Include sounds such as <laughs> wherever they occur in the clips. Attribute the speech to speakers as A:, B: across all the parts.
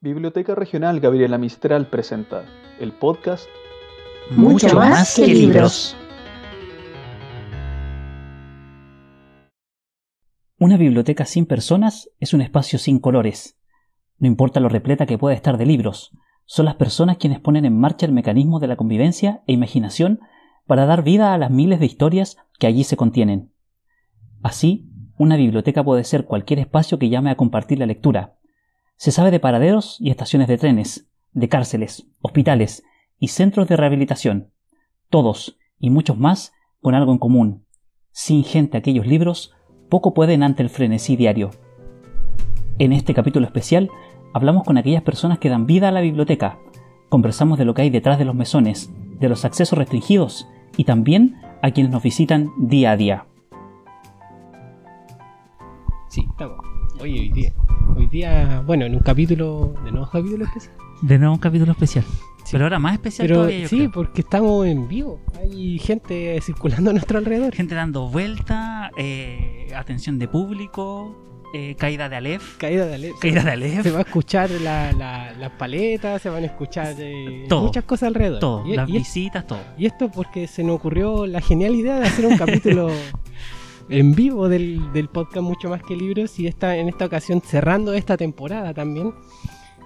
A: Biblioteca Regional Gabriela Mistral presenta el podcast
B: Mucho más que libros.
C: Una biblioteca sin personas es un espacio sin colores. No importa lo repleta que pueda estar de libros, son las personas quienes ponen en marcha el mecanismo de la convivencia e imaginación para dar vida a las miles de historias que allí se contienen. Así, una biblioteca puede ser cualquier espacio que llame a compartir la lectura. Se sabe de paraderos y estaciones de trenes, de cárceles, hospitales y centros de rehabilitación. Todos, y muchos más, con algo en común. Sin gente aquellos libros, poco pueden ante el frenesí diario. En este capítulo especial, hablamos con aquellas personas que dan vida a la biblioteca. Conversamos de lo que hay detrás de los mesones, de los accesos restringidos y también a quienes nos visitan día a día.
B: Sí, estamos. Oye, hoy día, día, bueno, en un capítulo, de nuevo capítulo especial.
C: De nuevo un capítulo especial. Pero ahora más especial
B: Pero
C: todavía.
B: sí,
C: creo.
B: porque estamos en vivo. Hay gente circulando a nuestro alrededor.
C: Gente dando vuelta, eh, atención de público, eh, caída de Aleph.
B: Caída de alerta.
C: Caída de Aleph.
B: Se va a escuchar la, la- las paletas, se van a escuchar eh,
C: Todo.
B: muchas cosas alrededor.
C: Todo,
B: Y,
C: las
B: y-
C: visitas, todo.
B: y esto porque se nos ocurrió la genial idea de hacer un capítulo <laughs> en vivo del, del podcast Mucho Más que Libros y esta, en esta ocasión cerrando esta temporada también.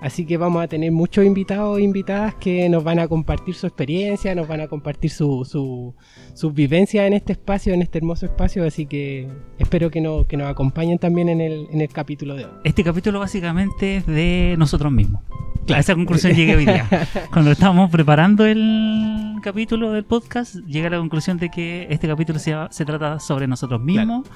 B: Así que vamos a tener muchos invitados e invitadas que nos van a compartir su experiencia, nos van a compartir su, su, sus vivencias en este espacio, en este hermoso espacio. Así que espero que, no, que nos acompañen también en el, en el capítulo de hoy.
C: Este capítulo básicamente es de nosotros mismos. A esa conclusión llegué hoy día. <laughs> Cuando estábamos preparando el capítulo del podcast, llegué a la conclusión de que este capítulo se, se trata sobre nosotros mismos.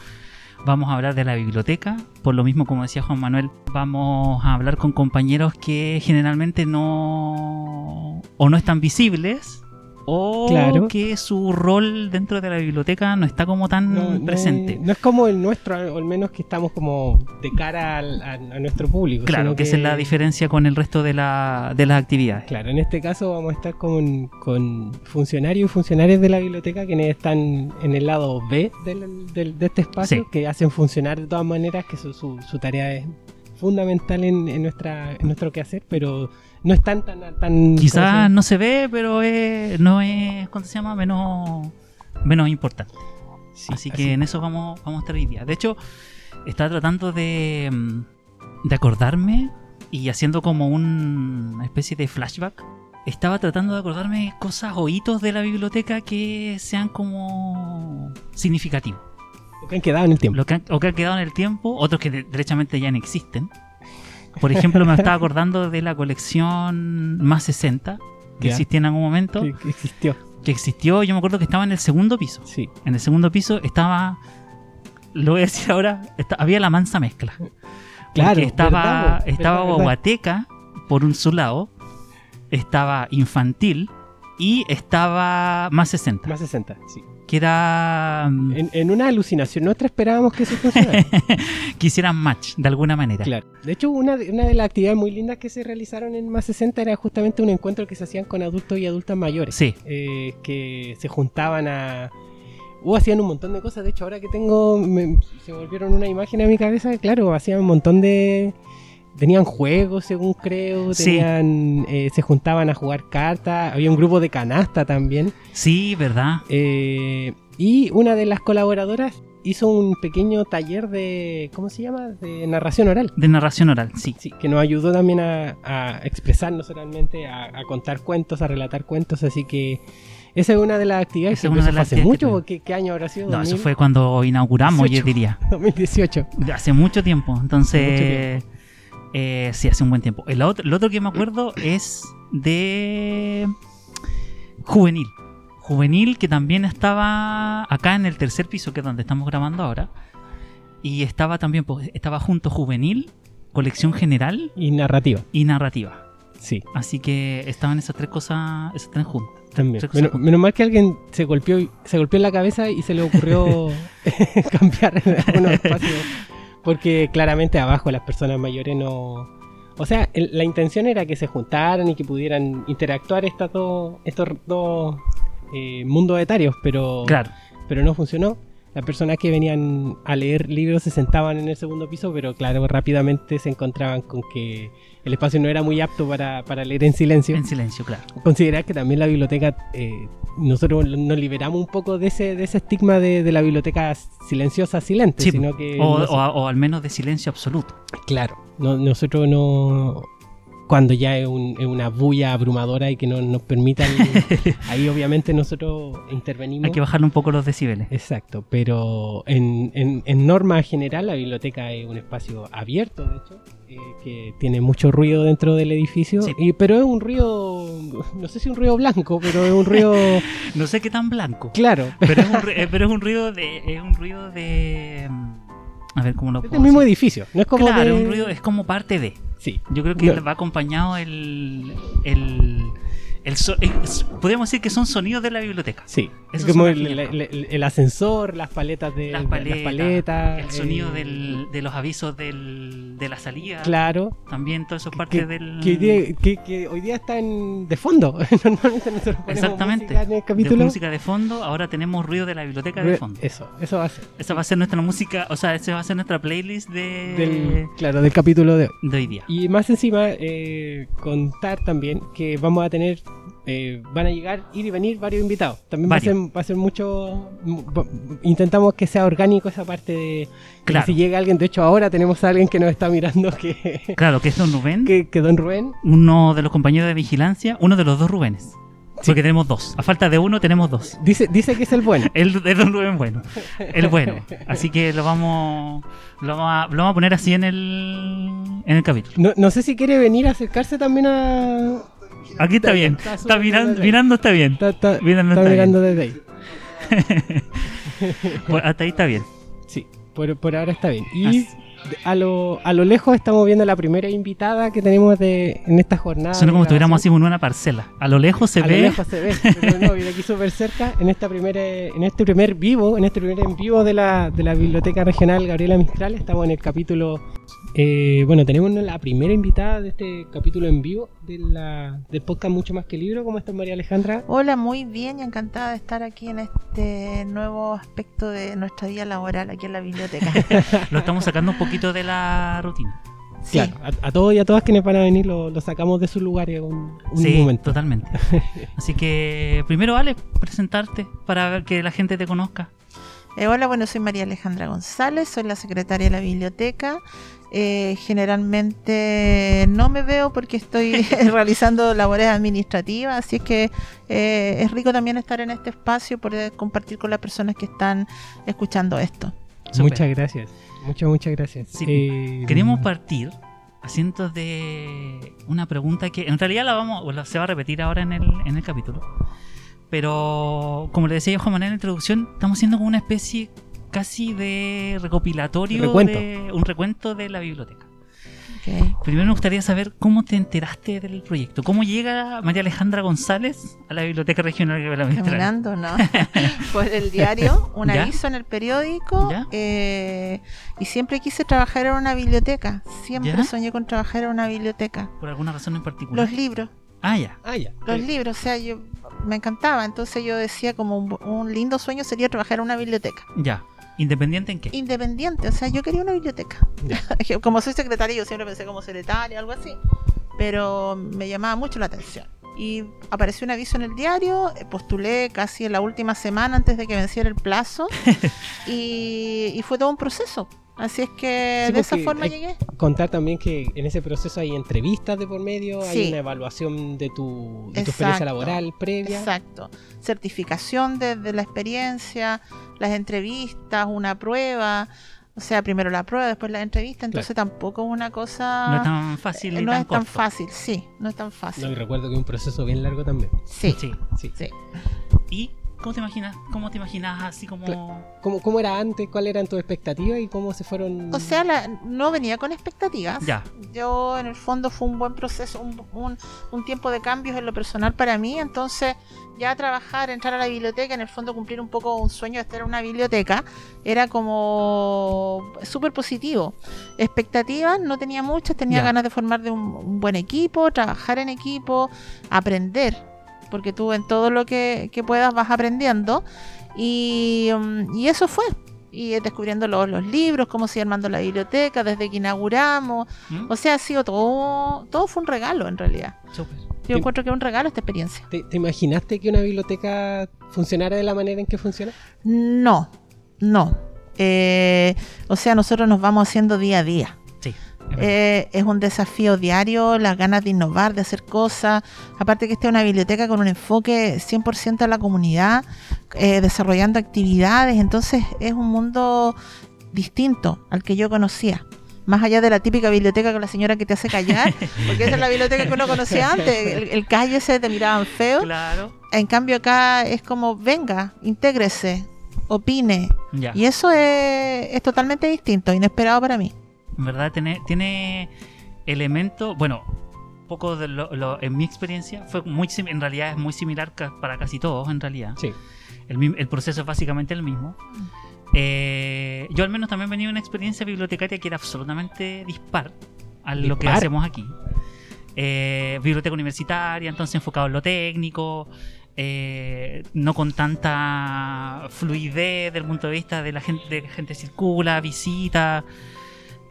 C: Vamos a hablar de la biblioteca. Por lo mismo, como decía Juan Manuel, vamos a hablar con compañeros que generalmente no o no están visibles o
B: Claro.
C: que su rol dentro de la biblioteca no está como tan
B: No,
C: presente.
B: es, no es como el nuestro, al menos que estamos como de cara al- a, a nuestro público.
C: Claro, que esa es la diferencia con el resto de, la, de las actividades.
B: Claro, en este caso vamos a estar con, con funcionarios y funcionarias de la biblioteca quienes están en el lado B del- del- de este espacio,
C: Sí.
B: que hacen funcionar de todas maneras, que su, su- su tarea es fundamental en, en nuestra, en nuestro quehacer, pero no están tan... tan
C: Quizás
B: ¿cómo se
C: no se ve, pero es, no es, ¿cómo se llama? Menos, menos importante.
B: Sí,
C: así que en eso vamos, vamos a estar hoy día. De hecho, estaba tratando de, mm, de acordarme y haciendo como un- una especie de flashback. Estaba tratando de acordarme cosas o hitos de la biblioteca que sean como significativos.
B: Lo que han quedado en el tiempo.
C: Lo que han- o que han quedado en el tiempo, otros que de- derechamente ya no existen. Por ejemplo, me estaba acordando de la colección Más 60, que existía en algún momento,
B: Que, que existió.
C: que existió, yo me acuerdo que estaba en el segundo piso.
B: Sí.
C: En el segundo piso estaba, lo voy a decir ahora, había la mansa mezcla.
B: Claro,
C: estaba,
B: verdad,
C: estaba
B: verdad.
C: Guaguateca por un su lado, estaba Infantil y estaba Más 60,
B: Más 60, sí.
C: Que era... mm,
B: En, en una alucinación nuestra esperábamos que eso funcionara. <laughs>
C: que hicieran match de alguna manera.
B: Claro. De hecho, una de, una de las actividades muy lindas que se realizaron en Más 60 era justamente un encuentro que se hacían con adultos y adultas mayores.
C: Sí,
B: eh, que se juntaban a... O hacían un montón de cosas. De hecho, ahora que tengo... me- se volvieron una imagen a mi cabeza. Claro, hacían un montón de... Tenían juegos, según creo.
C: Sí.
B: Tenían, eh, se juntaban a jugar cartas. Había un grupo de canasta también.
C: sí, verdad.
B: Eh, y una de las colaboradoras hizo un pequeño taller de... ¿Cómo se llama? De narración oral.
C: De narración oral, sí.
B: Sí, que nos ayudó también a, a expresarnos oralmente, a, a contar cuentos, a relatar cuentos, así que esa es una de las actividades
C: Esa
B: que
C: una de
B: empezó
C: las
B: hace
C: actividades que
B: mucho, ¿qué, qué año habrá sido?
C: No, eso
B: 2000,
C: fue cuando inauguramos, yo
B: 18.
C: diría. <laughs>
B: 2018.
C: De Hace mucho tiempo. Entonces, eh, sí, hace un buen tiempo. El otro, el otro que me acuerdo es de Juvenil. Juvenil que también estaba acá en el tercer piso, que es donde estamos grabando ahora. Y estaba también, pues, estaba junto Juvenil, colección general
B: Y narrativa,
C: y narrativa.
B: sí,
C: Así que estaban esas tres cosas, esas tres juntas.
B: también.
C: Tres
B: Menos, mal que alguien se golpeó, se golpeó en la cabeza y se le ocurrió <laughs> <laughs> cambiar algunos <laughs> espacios, porque claramente abajo las personas mayores no... O sea, el- la intención era que se juntaran y que pudieran interactuar estas dos, estos dos eh, mundos etarios, pero...
C: Claro.
B: pero no funcionó. Las personas que venían a leer libros se sentaban en el segundo piso, pero claro, rápidamente se encontraban con que el espacio no era muy apto para, para leer en silencio.
C: En silencio, claro.
B: Considerar que también la biblioteca, eh, nosotros nos liberamos un poco de ese, de ese estigma de, de la biblioteca silenciosa, silente,
C: Sí,
B: sino que...
C: o,
B: no
C: o o al menos de silencio absoluto.
B: Claro, no- nosotros no. Cuando ya es, un- es una bulla abrumadora y que no nos permitan. <laughs> ahí, obviamente, nosotros intervenimos.
C: Hay que bajarle un poco los decibeles.
B: Exacto, pero en, en- en norma general, la biblioteca es un espacio abierto, de hecho, eh, que tiene mucho ruido dentro del edificio,
C: Sí.
B: y, pero es un ruido, no sé si un ruido blanco, pero es un ruido <laughs>
C: No sé qué tan blanco.
B: claro.
C: Pero es un, eh, pero es un ruido de. Es un ruido de. mm, A ver cómo lo
B: Es
C: puedo
B: del mismo
C: decir?
B: edificio, no es como
C: Claro,
B: de-
C: un ruido es como parte de.
B: Sí,
C: Yo creo que
B: No.
C: va acompañado el. el, el so- es- podríamos decir que son sonidos de la biblioteca.
B: sí. Es como el, el- el- ascensor, las paletas de
C: Las
B: las
C: paletas, el sonido
B: eh,
C: del, de los avisos del, de la salida.
B: Claro.
C: También todo eso es parte
B: que,
C: del.
B: que hoy día, que- que hoy día está en, de fondo. <laughs> Normalmente nosotros ponemos
C: Exactamente.
B: música en el
C: de
B: capítulo.
C: música de fondo, ahora tenemos ruido de la biblioteca de fondo.
B: Eso, eso va a ser.
C: Esa va a ser nuestra música, o sea, esa va a ser nuestra playlist de,
B: Del, claro, del capítulo de hoy.
C: de hoy día.
B: Y más encima, eh, contar también que vamos a tener, eh, van a llegar, ir y venir varios invitados. También va a, ser, va a ser mucho, intentamos que sea orgánico esa parte de... que
C: Claro.
B: Si llega alguien, de hecho ahora tenemos a alguien que nos está mirando, que,
C: Claro, que es Don Rubén,
B: que, que Don Rubén.
C: uno de los compañeros de vigilancia, uno de los dos Rubénes. Porque tenemos dos. A falta de uno, tenemos dos.
B: Dice, dice que es el bueno. <laughs>
C: El Don Rubén bueno. El bueno. Así que lo vamos, lo vamos, a, lo vamos a poner así en el, en el capítulo.
B: No, no sé si quiere venir a acercarse también a...
C: Aquí está bien.
B: Está
C: mirando,
B: bien.
C: mirando está bien.
B: Está, está-
C: Mirando
B: está
C: está
B: mirando desde ahí. <laughs>
C: Pues hasta ahí está bien.
B: Sí, por, por ahora está bien. Y
C: Así.
B: a lo, a lo lejos estamos viendo la primera invitada que tenemos de, en esta jornada.
C: Suena como si estuviéramos así en una parcela. A lo lejos se
B: a
C: ve.
B: lo lejos se ve, pero no, viene aquí <laughs> súper cerca, en esta primera, en este primer vivo, en este primer en vivo de la, de la Biblioteca Regional Gabriela Mistral, estamos en el capítulo, eh, bueno, tenemos la primera invitada de este capítulo en vivo de la, del podcast Mucho Más que Libro, ¿cómo estás María Alejandra?
D: Hola, muy bien y encantada de estar aquí en este nuevo aspecto de nuestra vida laboral aquí en la biblioteca. <laughs>
C: Lo estamos sacando un poquito de la rutina.
D: Sí.
B: Claro, a, a todos y a todas quienes van a venir lo, lo sacamos de su lugar en un, un
C: sí,
B: momento.
C: totalmente. <laughs> Así que primero, Ale, presentarte para ver que la gente te conozca.
D: Eh, hola, bueno, soy María Alejandra González, soy la secretaria de la biblioteca. Eh, generalmente no me veo porque estoy <laughs> realizando labores administrativas, así es que eh, es rico también estar en este espacio, poder compartir con las personas que están escuchando esto.
B: Muchas gracias. Muchas, muchas gracias.
C: Sí,
B: Eh,
C: Queremos partir haciendo de una pregunta que en realidad la vamos, o la- se va a repetir ahora en el, en el capítulo. Pero como le decía yo Juan Manuel en la introducción, estamos haciendo como una especie casi de recopilatorio,
B: Recuento.
C: de un recuento de la biblioteca. Primero me gustaría saber cómo te enteraste del proyecto. ¿Cómo llega María Alejandra González a la Biblioteca Regional de la?
D: Caminando, ¿no? <laughs> Por el diario, un <laughs>
C: ¿Ya?
D: aviso en el periódico.
C: ¿Ya?
D: eh, y siempre quise trabajar en una biblioteca. Siempre
C: ¿Ya?
D: soñé con trabajar en una biblioteca.
C: ¿Por alguna razón en particular?
D: Los libros,
C: Ah, ya.
B: Ah, ya.
D: los libros, o sea, yo me encantaba. Entonces yo decía como un, un lindo sueño sería trabajar en una biblioteca.
C: Ya. ¿Independiente en qué?
D: Independiente, o sea, yo quería una biblioteca. <laughs> como soy secretaria, yo siempre pensé como secretaria, algo así. Pero me llamaba mucho la atención. Y apareció un aviso en el diario, eh, postulé casi en la última semana antes de que venciera el plazo. <laughs> y, y fue todo un proceso. Así es que
B: Sí,
D: de esa forma llegué.
B: Contar también que en ese proceso hay entrevistas de por medio, hay una evaluación de tu, de tu experiencia laboral previa.
D: Exacto. Certificación de, de la experiencia, las entrevistas, una prueba. O sea, primero la prueba, después la entrevista. Entonces tampoco es una cosa...
C: No es tan fácil
D: eh, no
C: tan
D: es tan fácil, sí, no es tan fácil.
B: No, y recuerdo que es un proceso bien largo también.
D: Sí,
C: Sí.
B: Sí.
D: sí.
C: ¿Y cómo te imaginas? ¿Cómo te imaginas así como
B: ¿Cómo, ¿Cómo era antes? ¿Cuáles eran tus expectativas y cómo se fueron?
D: O sea, la- no venía con expectativas.
C: Ya.
D: Yo, en el fondo, fue un buen proceso, un, un- un tiempo de cambios en lo personal para mí. Entonces, ya trabajar, entrar a la biblioteca, en el fondo cumplir un poco un sueño de estar en una biblioteca, era como súper positivo. Expectativas no tenía muchas, tenía
C: Ya.
D: ganas de formar de un, un buen equipo, trabajar en equipo, aprender, porque tú en todo lo que, que puedas vas aprendiendo. Y, mm, y eso fue. y descubriendo los, los libros, cómo se iba armando la biblioteca, desde que inauguramos.
C: ¿Mm?
D: O sea, ha sido todo, todo fue un regalo en realidad.
C: Súper.
D: Yo encuentro que es un regalo esta experiencia.
B: ¿Te, te imaginaste que una biblioteca funcionara de la manera en que funciona?
D: No, no. Eh, o sea, nosotros nos vamos haciendo día a día. Eh, es un desafío diario, las ganas de innovar, de hacer cosas. Aparte que esta es una biblioteca con un enfoque 100% a la comunidad, eh, desarrollando actividades. Entonces es un mundo distinto al que yo conocía. Más allá de la típica biblioteca con la señora que te hace callar, porque esa es la biblioteca que uno conocía antes. El, el calle ese te miraban feo.
C: Claro.
D: En cambio acá es como, venga, intégrese, opine.
C: Ya.
D: Y eso es, es totalmente distinto, inesperado para mí.
C: En verdad tiene, tiene elementos, bueno, poco de lo, lo- en mi experiencia fue muy en realidad es muy similar ca- para casi todos en realidad.
B: Sí.
C: El, el proceso es básicamente el mismo. Eh, yo al menos también venía una experiencia bibliotecaria que era absolutamente dispar a lo que
B: Dispar.
C: hacemos aquí. Eh, biblioteca universitaria, entonces enfocado en lo técnico, eh, no con tanta fluidez del punto de vista de la gente, de que gente circula, visita.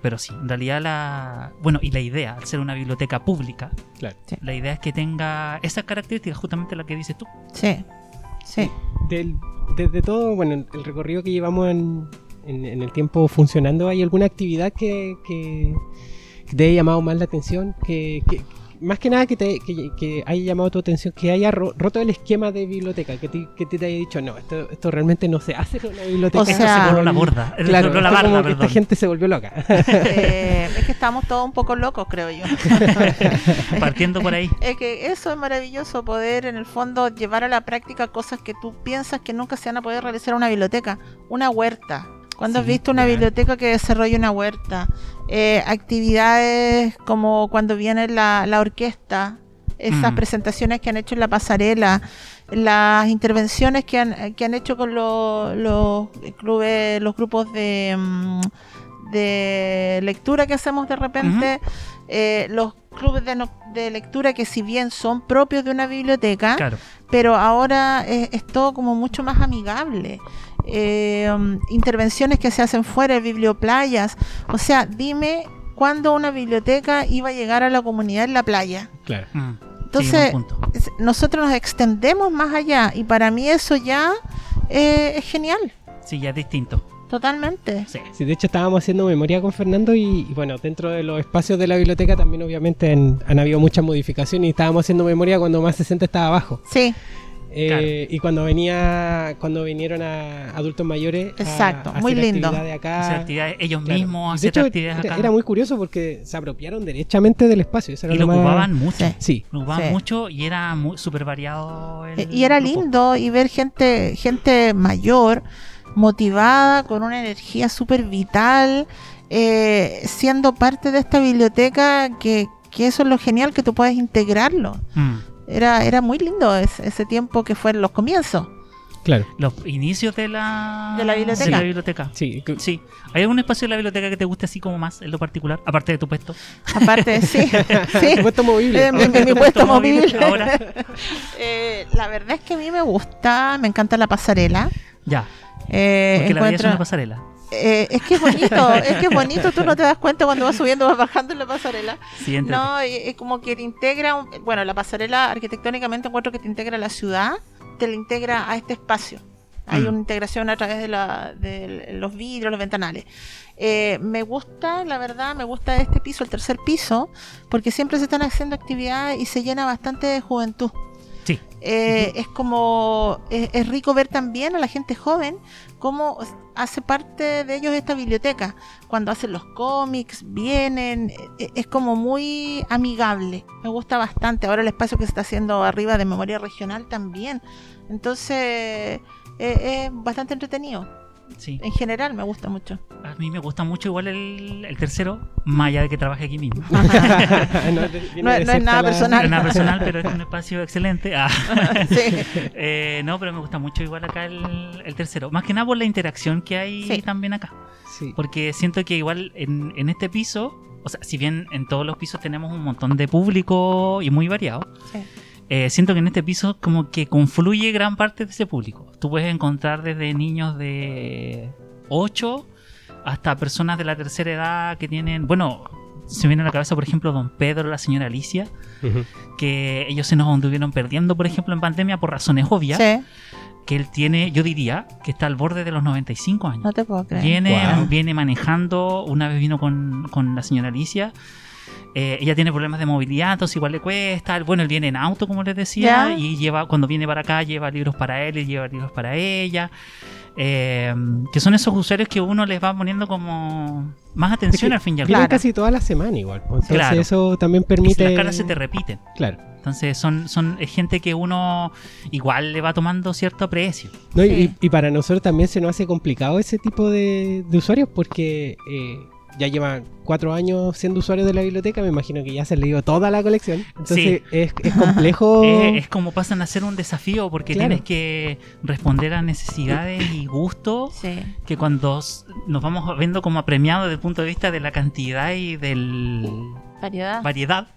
C: Pero sí, en realidad la... Bueno, y la idea, al ser una biblioteca pública,
B: Claro.
C: la idea es que tenga esas características, justamente la que dices tú.
D: Sí, sí.
B: Del, desde todo, bueno, el recorrido que llevamos en, en- en el tiempo funcionando, ¿hay alguna actividad que, que, que te haya llamado más la atención? Que, que- más que nada que, te, que, que haya llamado tu atención, que haya ro- roto el esquema de biblioteca, que te, que te haya dicho, no, esto, esto realmente no se hace en una biblioteca.
D: O
C: Esto
D: sea-
C: se voló la borda.
B: Claro,
C: la
B: como que esta gente se volvió loca.
D: Eh, es que estamos todos un poco locos, creo yo. <laughs>
C: Partiendo por ahí.
D: Es que eso es maravilloso, poder en el fondo llevar a la práctica cosas que tú piensas que nunca se van a poder realizar en una biblioteca. Una huerta. ¿Cuándo has
C: Sí,
D: visto una biblioteca que desarrolla una huerta? Eh, actividades como cuando viene la, la orquesta, esas
C: Mm.
D: presentaciones que han hecho en la pasarela, las intervenciones que han, que han hecho con los, los clubes, los grupos de, mm, de lectura que hacemos de repente, eh, los clubes de, no- de lectura que si bien son propios de una biblioteca,
C: Claro.
D: pero ahora es, es todo como mucho más amigable. Eh, um, intervenciones que se hacen fuera, biblioplayas. O sea, dime cuándo una biblioteca iba a llegar a la comunidad en la playa.
B: claro.
C: Mm.
D: Entonces,
C: Sí,
D: nosotros nos extendemos más allá y para mí eso ya eh, es genial,
C: Sí, ya es distinto.
D: totalmente.
C: Sí.
B: Sí, de hecho estábamos haciendo memoria con Fernando y, y bueno, dentro de los espacios de la biblioteca también obviamente han, han habido muchas modificaciones y estábamos haciendo memoria cuando más 60 estaba abajo.
D: Sí,
B: Eh, Y cuando venía cuando vinieron a adultos mayores
D: Exacto,
B: a
D: muy
B: hacer
D: lindo.
B: actividades acá.
C: Hacer actividades ellos
B: Claro.
C: mismos,
B: Y de
C: hacer
B: hecho,
C: actividades
B: era,
C: acá.
B: era muy curioso porque se apropiaron derechamente del espacio. eso era
C: y lo
B: más-
C: ocupaban mucho.
D: Sí.
B: Sí,
C: Lo ocupaban
D: Sí.
C: mucho y era muy súper variado. el
D: y era
C: grupo.
D: lindo y ver gente, gente mayor, motivada, con una energía súper vital, eh, siendo parte de esta biblioteca, que, que eso es lo genial, que tú puedes integrarlo.
C: Mm.
D: Era, era muy lindo ese, ese tiempo que fue en los comienzos.
B: claro.
C: Los inicios de la,
D: De la biblioteca.
C: de la biblioteca.
B: Sí, que-
C: Sí. ¿Hay algún espacio de la biblioteca que te guste así como más, en lo particular? Aparte de tu puesto.
D: Aparte, <laughs> sí, sí.
B: puesto movible.
D: Eh, mi, mi- mi puesto móvil.
C: Ahora. <laughs>
D: Eh, la verdad es que a mí me gusta, me encanta la pasarela.
C: Ya.
D: Eh,
C: Porque la vida es una pasarela.
D: Eh, es que es bonito, <laughs> es que es bonito, tú no te das cuenta cuando vas subiendo, vas bajando en la pasarela.
C: Sí,
D: No, es es como que te integra, un- bueno, la pasarela arquitectónicamente encuentro que te integra a la ciudad, te la integra a este espacio. Hay
C: Mm.
D: una integración a través de, la, de los vidrios, los ventanales. Eh, me gusta, la verdad, me gusta este piso, el tercer piso, porque siempre se están haciendo actividades y se llena bastante de juventud.
C: Sí.
D: Eh, Es como, es, es rico ver también a la gente joven cómo hace parte de ellos esta biblioteca. Cuando hacen los cómics, vienen, eh, es como muy amigable. Me gusta bastante. Ahora el espacio que se está haciendo arriba de memoria regional también. Entonces, eh, es bastante entretenido.
C: Sí.
D: En general me gusta mucho.
C: A mí me gusta mucho igual el, el tercero, más allá de que trabaje aquí mismo. <laughs>
B: no, <laughs>
D: No- no es nada
C: No
D: personal.
C: es nada personal, pero es un <laughs> espacio excelente. Ah.
D: Sí.
C: Eh, no, pero me gusta mucho igual acá el, el tercero. Más que nada por la interacción que hay
D: Sí.
C: también acá.
B: Sí.
C: Porque siento que igual en, en este piso, o sea, si bien en todos los pisos tenemos un montón de público y muy variado,
D: Sí.
C: Eh, siento que en este piso como que confluye gran parte de ese público. Tú puedes encontrar desde niños de 8 hasta personas de la tercera edad que tienen, bueno, se viene a la cabeza, por ejemplo, don Pedro, la señora Alicia, que ellos se nos anduvieron perdiendo, por ejemplo, en pandemia por razones obvias.
D: Sí,
C: Que él tiene, yo diría, que está al borde de los 95 años.
D: no te puedo creer.
C: Viene,
B: Wow.
C: viene manejando, una vez vino con, con la señora Alicia. Eh, ella tiene problemas de movilidad, entonces igual le cuesta. Bueno, él viene en auto, como les decía, y lleva cuando viene para acá lleva libros para él y lleva libros para ella. eh, que son esos usuarios que uno les va poniendo como más atención
B: que
C: al fin y al cabo.
D: Claro.
B: casi toda la semana igual. pues, Entonces
C: Claro.
B: eso también
C: Y
B: permite...
C: Las caras se te repiten.
B: Claro.
C: Entonces son, son es gente que uno igual le va tomando cierto aprecio.
B: No, y-
D: Sí.
B: y, y para nosotros también se nos hace complicado ese tipo de, de usuarios porque eh, ya llevan cuatro años siendo usuarios de la biblioteca, me imagino que ya se leído toda la colección. Entonces
C: Sí.
B: es, es complejo. <laughs>
C: Es, es como pasan a ser un desafío porque
B: Claro.
C: tienes que responder a necesidades y gustos
D: Sí.
C: que cuando nos vamos viendo como apremiados desde el punto de vista de la cantidad y del
D: Variedad.
C: variedad.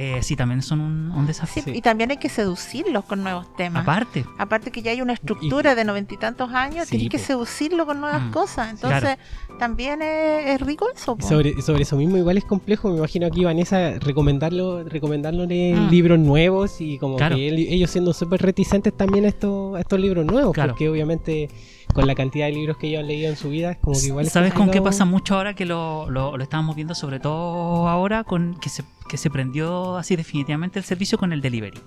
C: Eh, sí también son un, desafío.
B: Sí.
D: Y también hay que seducirlos con nuevos temas.
C: Aparte,
D: Aparte que ya hay una estructura de noventa y tantos años,
B: Sí,
D: tienes que seducirlo con nuevas
C: Mm,
D: cosas. Entonces, también es, es rico eso. Po.
B: Sobre, sobre eso mismo igual es complejo, me imagino aquí Vanessa recomendarlo, recomendándole
D: Mm.
B: libros nuevos y como
C: Claro.
B: que él- ellos siendo súper reticentes también a estos, a estos libros nuevos,
C: Claro.
B: porque obviamente con la cantidad de libros que ellos han leído en su vida es como que igual es
C: ¿sabes con qué pasa mucho ahora que lo, lo, lo estamos viendo sobre todo ahora con que se, que se prendió así definitivamente el servicio con el delivery?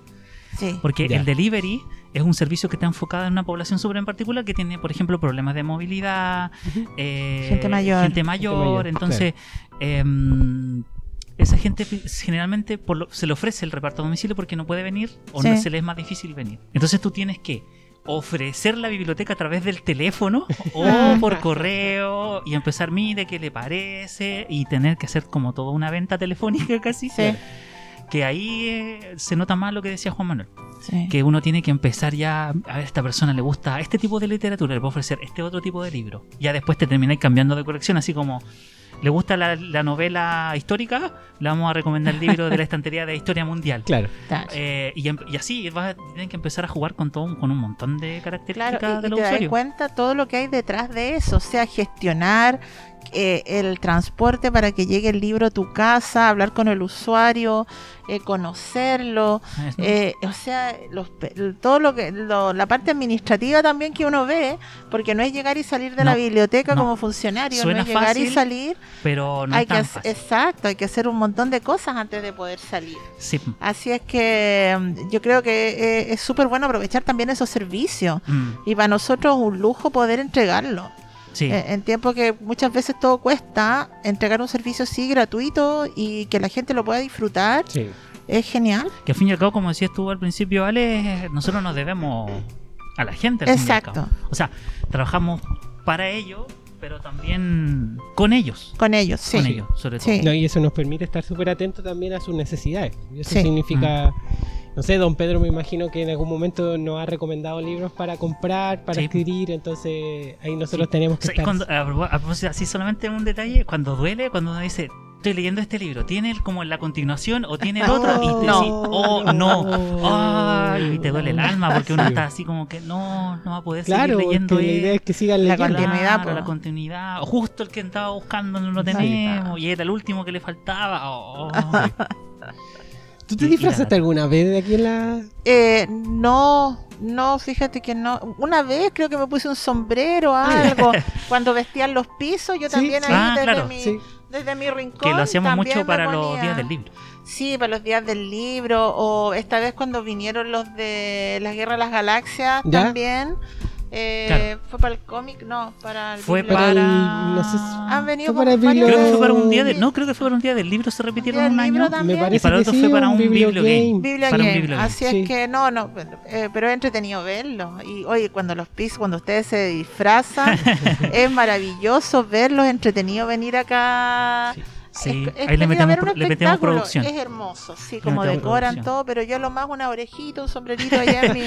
D: Sí.
C: Porque
B: Ya.
C: el delivery es un servicio que está enfocado en una población súper en particular que tiene, por ejemplo, problemas de movilidad, eh,
D: Gente mayor.
C: gente mayor,
B: mayor,
C: entonces em, esa gente generalmente por lo- se le ofrece el reparto a domicilio porque no puede venir o no se le es más difícil venir. Entonces tú tienes que ofrecer la biblioteca a través del teléfono <laughs> o por correo y empezar, mire qué le parece y tener que hacer como toda una venta telefónica casi.
D: Sí.
C: Que ahí eh, se nota más lo que decía Juan Manuel
D: Sí.
C: que uno tiene que empezar ya a ver, a esta persona le gusta este tipo de literatura, le puedo ofrecer este otro tipo de libro. Ya después te termináis cambiando de colección, así como le gusta la, la novela histórica, le vamos a recomendar el libro de la estantería de historia mundial. <laughs>
B: Claro.
C: Eh, y, y así vas a tener que empezar a jugar con todo un- con un montón de características
D: Claro, y,
C: de
D: y
C: los
D: te das cuenta todo lo que hay detrás de eso, o sea, gestionar eh, el transporte para que llegue el libro a tu casa, hablar con el usuario, eh, conocerlo,
C: Es-
D: eh, o sea, los pe- todo lo que lo- la parte administrativa también que uno ve, porque no es llegar y salir de la biblioteca
C: no.
D: como funcionario,
C: Suena
D: no es llegar y
C: fácil,
D: salir,
C: pero no
D: hay
C: es
D: que
C: tan
D: hacer-
C: fácil.
D: exacto, hay que hacer un montón de cosas antes de poder salir.
C: Sí.
D: Así es que mm, yo creo que eh, es súper bueno aprovechar también esos servicios.
C: Mm,
D: Y para nosotros es un lujo poder entregarlo.
C: sí.
D: Eh, en tiempo que muchas veces todo cuesta, entregar un servicio así gratuito y que la gente lo pueda disfrutar
B: Sí.
D: es genial.
C: que al fin y al cabo, como decías tú al principio, Ale, nosotros nos debemos a la gente. al fin y al
D: Exacto.
C: cabo. O sea, trabajamos para ellos, pero también con ellos.
D: Con ellos, sí.
C: Con ellos, sobre todo.
D: Sí.
B: No, y eso nos permite estar súper atentos también a sus necesidades. Y eso
D: Sí.
B: significa, no sé, don Pedro me imagino que en algún momento nos ha recomendado libros para comprar, para
C: Sí.
B: adquirir, entonces ahí nosotros
C: Sí.
B: tenemos
C: O
B: que
C: sea,
B: estar...
C: cuando, a, propó- a propósito, así solamente un detalle, cuando duele, cuando uno dice, estoy leyendo este libro, ¿tiene el- como la continuación o tiene el otro? y te
D: no.
C: decís, oh, no. Ay, y te duele el alma porque uno
B: Sí.
C: está así como que no, no va a poder
B: Claro,
C: seguir leyendo
B: la idea es que sigan
D: La
B: leyendo.
D: continuidad,
C: Claro, la continuidad. O justo el que estaba buscando no lo
B: Sí.
C: tenemos y era el último que le faltaba. Oh, <laughs>
B: ¿Tú te disfrazaste alguna vez de aquí en la...?
D: Eh, no, no, fíjate que no. Una vez creo que me puse un sombrero, algo. <laughs> Cuando vestían los pisos, yo
B: Sí,
D: también
B: sí.
D: ahí
C: Ah,
D: desde,
C: claro.
D: mi,
B: Sí.
D: Desde mi rincón.
C: que lo hacíamos mucho para los días del libro.
D: Sí, para los días del libro. O esta vez cuando vinieron los de la Guerra de las Galaxias
B: ¿Ya?
D: también. Eh,
C: Claro.
D: ¿Fue para el cómic? No, para el
C: Fue
D: libro.
B: Para el-
C: para.
B: no sé si-
D: Han venido
B: Fue para el
C: Creo que fue para un día del. No, creo que fue para un día del libro. Se repitieron un año.
B: Me parece
C: Y para
B: que
C: otro
B: sí,
C: fue para un Para un
D: Game,
C: bibliogame.
D: Así
B: Sí.
D: es que no, no, eh, pero es entretenido verlo. Y oye, cuando los pisos, cuando ustedes se disfrazan, <laughs> es maravilloso verlos, entretenido venir acá.
B: Sí.
C: Sí,
D: Es- es
C: ahí le metemos,
D: ver un
C: pro- le metemos
D: espectáculo.
C: producción.
D: Es hermoso, sí, como decoran
C: producción.
D: todo, pero yo lo más una orejita, un sombrerito allá en mi,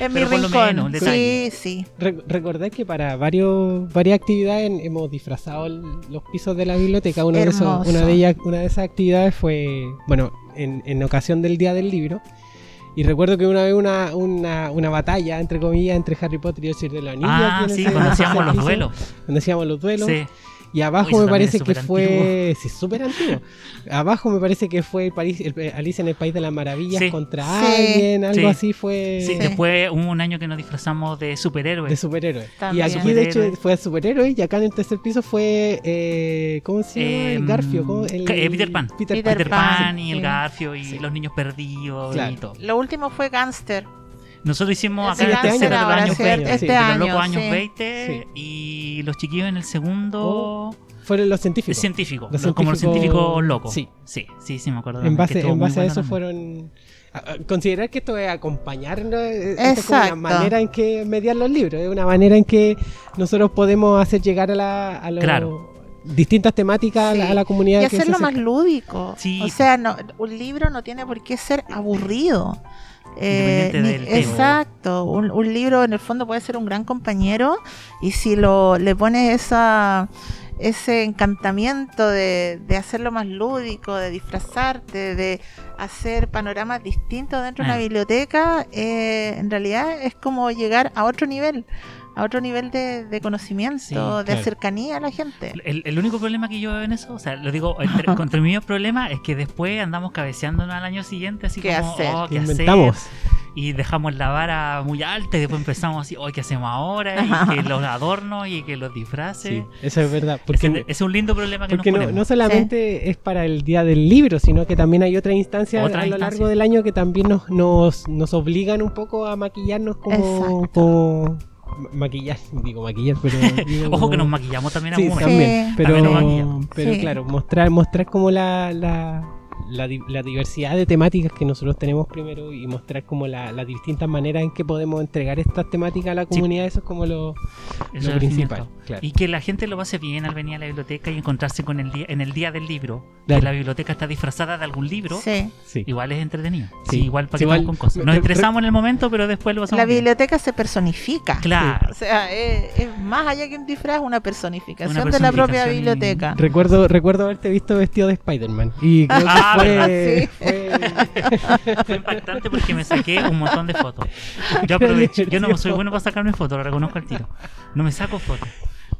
D: en <laughs> mi rincón.
C: menos,
D: sí, sí.
B: Re- recordad que para varios, varias actividades hemos disfrazado el- los pisos de la biblioteca. Uno de esos- una, de ellas, una de esas actividades fue, bueno, en, en ocasión del Día del Libro, Y recuerdo que una vez una, una, una batalla, entre comillas, entre Harry Potter y el Señor de la Anillo.
C: Ah, sí, cuando hacíamos los duelos.
B: Cuando hacíamos los duelos.
C: Sí.
B: Y abajo
C: Uy,
B: me parece
C: es
B: que fue. Sí, súper antiguo. Abajo me parece que fue el París, el- Alice en el País de las Maravillas
C: Sí.
B: contra
D: Sí.
B: alguien, algo
C: Sí.
B: así fue.
C: Sí,
D: Sí.
C: después hubo un año que nos disfrazamos de superhéroes.
B: De superhéroes.
D: También.
B: Y aquí, de hecho,
C: Superhéroe.
B: fue superhéroe. Y acá en el tercer piso fue. Eh, ¿Cómo se llama?
C: Eh,
B: el Garfio. ¿cómo? El-
C: eh, Peter Pan.
B: Peter,
D: Pan,
C: Pan y el. Garfio y
B: Sí.
C: los niños perdidos
B: Claro.
C: y todo.
D: Lo último fue Gangster.
C: Nosotros hicimos
D: Sí,
C: acá
B: este
C: el
B: año.
C: tercero de los
D: ahora,
C: años
D: sí,
C: 20,
B: este
C: de los
D: año,
C: locos años
D: sí.
C: 20 y los chiquillos en el segundo
B: Fueron los científicos.
C: científico,
B: Los
C: como los
B: científicos-
C: científicos locos.
B: sí.
C: sí, sí, sí, me acuerdo.
B: En
C: que
B: base, en base a eso
C: también.
B: fueron. a- a- Considerar que esto es acompañar, es como una manera en que mediar los libros, es una manera en que nosotros podemos hacer llegar a, la, a los-
C: Claro.
B: distintas temáticas a la-
D: Sí.
B: a la comunidad.
D: Y
B: que se
D: hacerlo más
B: acerca.
D: lúdico.
C: Sí.
D: O sea, no, un libro no tiene por qué ser aburrido. Eh,
C: del
D: exacto, un, un libro en el fondo puede ser un gran compañero y si lo le pones esa ese encantamiento de, de hacerlo más lúdico, de disfrazarte, de hacer panoramas distintos dentro de
C: Ah.
D: una biblioteca, eh, en realidad es como llegar a otro nivel, a otro nivel de, de conocimiento,
C: Sí,
D: de
B: claro.
D: cercanía a la gente.
C: El, el único problema que yo veo en eso, o sea, lo digo, entre, <laughs> contra mi problema es que después andamos cabeceándonos al año siguiente, así
D: ¿Qué
C: como,
D: hacer?
C: oh, ¿qué hacer?
B: inventamos.
C: Y dejamos la vara muy alta y después empezamos así, oh, ¿qué hacemos ahora? Y <laughs> que los adornos y que los disfraces.
B: Sí, eso es verdad. Porque,
C: es un lindo problema que
B: porque
C: nos
B: no, no solamente es para el día del libro, sino que también hay otras instancias
C: Otra
B: a lo
C: instancia.
B: largo del año que también nos, nos, nos obligan un poco a maquillarnos como. Maquillar, digo maquillar, pero. <laughs> digo
C: Ojo
B: como-
C: que nos maquillamos también a
B: Sí,
C: momento.
B: también.
D: Sí.
B: Pero,
C: También nos maquillan.
B: pero
D: Sí.
B: claro, mostrar, mostrar como la, la, la, la diversidad de temáticas que nosotros tenemos primero y mostrar como la- las distintas maneras en que podemos entregar estas temáticas a la comunidad, eso es como lo,
C: Eso
B: principal. Claro.
C: Y que la gente lo pase bien al venir a la biblioteca y encontrarse con el día, en el día del libro.
B: Claro.
C: Que la biblioteca está disfrazada de algún libro.
D: Sí.
B: Sí.
C: Igual es entretenido.
B: Sí.
C: Sí, igual para
B: Sí,
C: que
B: igual-
C: con cosas. Nos
B: re-
C: estresamos en el momento, pero después lo pasamos
D: La
C: bien.
D: biblioteca se personifica.
C: Claro.
D: O sea, es, es más allá que un disfraz, una personificación,
C: Una
D: de la propia
C: personificación y-
D: biblioteca.
B: Recuerdo, recuerdo haberte visto vestido de Spider-Man. Y <laughs> creo que
C: Ah,
B: fue,
D: ¿verdad?
B: fue- <laughs>
C: Fue impactante porque me saqué un montón de fotos. Yo aproveché, yo no soy bueno para sacarme fotos, lo reconozco al tiro. No me saco fotos.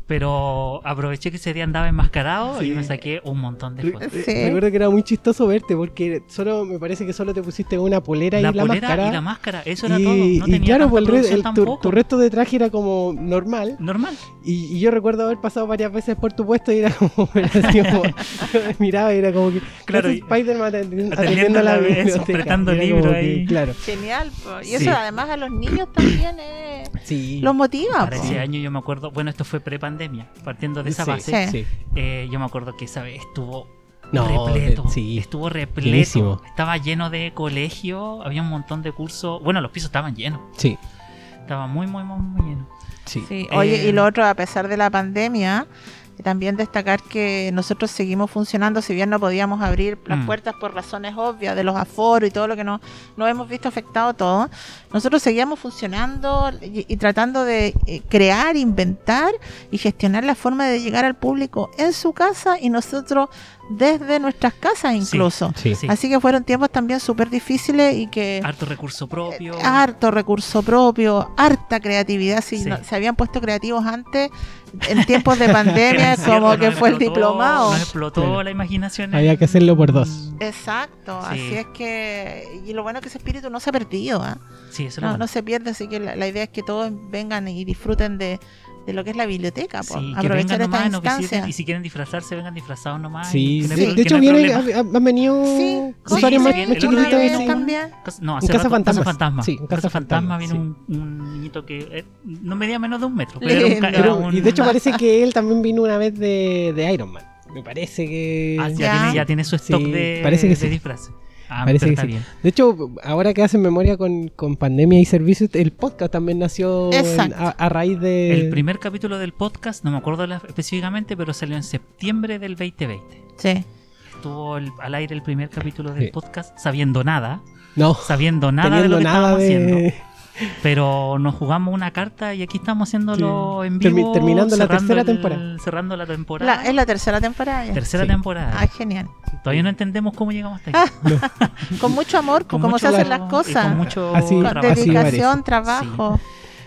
C: Pero aproveché que ese día andaba enmascarado
B: Sí.
C: y me saqué un montón de fotos.
D: Sí.
B: Recuerdo que era muy chistoso verte porque solo me parece que solo te pusiste una polera
C: La
B: y la
C: polera
B: máscara.
C: y la máscara, eso era
B: y,
C: todo. No
B: y
C: tenía
B: claro,
C: tanta
B: pues el el- tu, resto de traje era como normal.
C: Normal.
B: Y, y yo recuerdo haber pasado varias veces por tu puesto y era como, <laughs> como- yo me miraba y era como que
C: Claro,
B: Spider-Man atendiendo,
C: atendiendo
B: la
C: la-
B: biblioteca.
C: apretando
B: Era
C: libro
B: como que,
C: ahí.
B: Claro,
D: Genial. po. Y
B: Sí.
D: eso además a los niños también eh,
B: sí.
D: los motiva.
C: Para
D: po.
C: ese año yo me acuerdo, bueno, esto fue pre-pandemia, partiendo de esa
B: Sí,
C: base.
D: Sí.
B: sí.
C: eh, yo me acuerdo que esa vez estuvo
B: No,
C: repleto.
B: de- sí.
C: Estuvo repleto.
B: Llenísimo.
C: Estaba lleno de colegio, había un montón de cursos. Bueno, los pisos estaban llenos.
B: Sí,
C: Estaba muy, muy, muy, muy lleno.
B: sí.
D: Sí, Oye,
C: Eh,
D: y lo otro, a pesar de la pandemia, también destacar que nosotros seguimos funcionando, si bien no podíamos abrir las
C: Mm.
D: puertas por razones obvias de los aforos y todo lo que nos, nos hemos visto afectado todo, nosotros seguíamos funcionando y, y tratando de eh, crear, inventar y gestionar la forma de llegar al público en su casa y nosotros desde nuestras casas incluso.
B: Sí.
C: Sí.
D: Así que fueron tiempos también súper difíciles y que
C: Harto recurso propio.
D: harto recurso propio, harta creatividad. Si
C: Sí.
D: no- se habían puesto creativos antes, en tiempos de <laughs> pandemia, <laughs> Como que fue el diplomado.
C: Nos explotó
B: Claro.
C: la imaginación.
B: Había
C: en-
B: que hacerlo por dos.
D: Exacto,
C: Sí.
D: así es que. Y lo bueno es que ese espíritu no se ha perdido, ¿ah?
C: Sí, eso lo
D: no,
C: bueno.
D: no se pierde, así que la, la idea es que todos vengan y disfruten de, de lo que es la biblioteca, po.
C: Sí, que
D: aprovechar
C: vengan nomás, visiten
D: instancias.
C: y si quieren disfrazarse, vengan disfrazados nomás.
B: Sí,
C: que hay
B: sí. de
C: que
B: hecho
C: no
B: viene,
C: problema.
B: han, venido
D: Sí,
B: usuarios
C: sí,
B: más, más chiquititos.
C: No, hace
B: cazafantasmas.
C: Casa fantasma.
B: Sí, un
C: Casa fantasma viene
B: sí.
C: un, un niñito que eh, no medía menos de un metro. Pero era un, era
B: Pero-
C: un-
B: y de hecho <laughs> parece que él también vino una vez de, de Iron Man. Me parece que...
C: Ah, ya,
D: Ya.
C: Tiene, ya tiene su stock
B: Sí,
C: de,
B: parece que
C: de
B: sí.
C: disfraces. Ah,
B: Parece que
C: está
B: sí.
C: bien.
B: De hecho, ahora que hacen memoria con, con pandemia y servicios, el podcast también nació en- a, a raíz de...
C: El primer capítulo del podcast, no me acuerdo la- específicamente, pero salió en septiembre del 2020.
D: Sí.
C: Estuvo el- al aire el primer capítulo del
B: Sí.
C: podcast sabiendo nada,
B: No,
C: sabiendo nada de lo que
B: nada
C: estábamos
B: de...
C: haciendo.
E: Pero nos jugamos una carta y aquí estamos haciéndolo en vivo.
B: terminando la tercera
E: el-
B: temporada.
E: Cerrando la temporada.
D: La- es la tercera temporada. ya.
E: tercera
B: Sí.
E: temporada.
D: Ah, genial.
E: Todavía no entendemos cómo llegamos hasta aquí. <laughs>
D: Con mucho amor, con cómo
E: mucho
D: se hacen las cosas.
E: Con mucho
B: Así-
D: Con
B: así
D: dedicación, trabajo.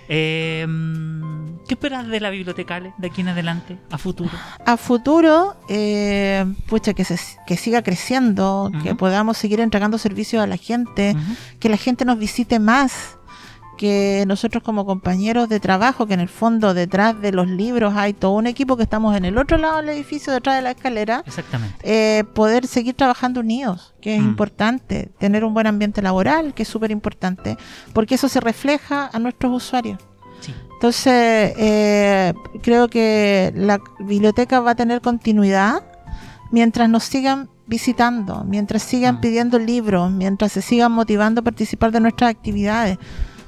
E: Eh, mm, ¿Qué esperas de la biblioteca Ale, de aquí en adelante, a futuro?
D: A futuro, eh, pucha, que, se, que siga creciendo, que podamos seguir entregando servicios a la gente, que la gente nos visite más, que nosotros como compañeros de trabajo, que en el fondo detrás de los libros hay todo un equipo que estamos en el otro lado del edificio, detrás de la escalera,
E: Exactamente.
D: eh, poder seguir trabajando unidos, que es
E: Mm.
D: importante, tener un buen ambiente laboral, que es súper importante, porque eso se refleja a nuestros usuarios.
E: Sí.
D: Entonces, eh, creo que la biblioteca va a tener continuidad mientras nos sigan visitando, mientras sigan
E: Mm.
D: pidiendo libros, mientras se sigan motivando a participar de nuestras actividades.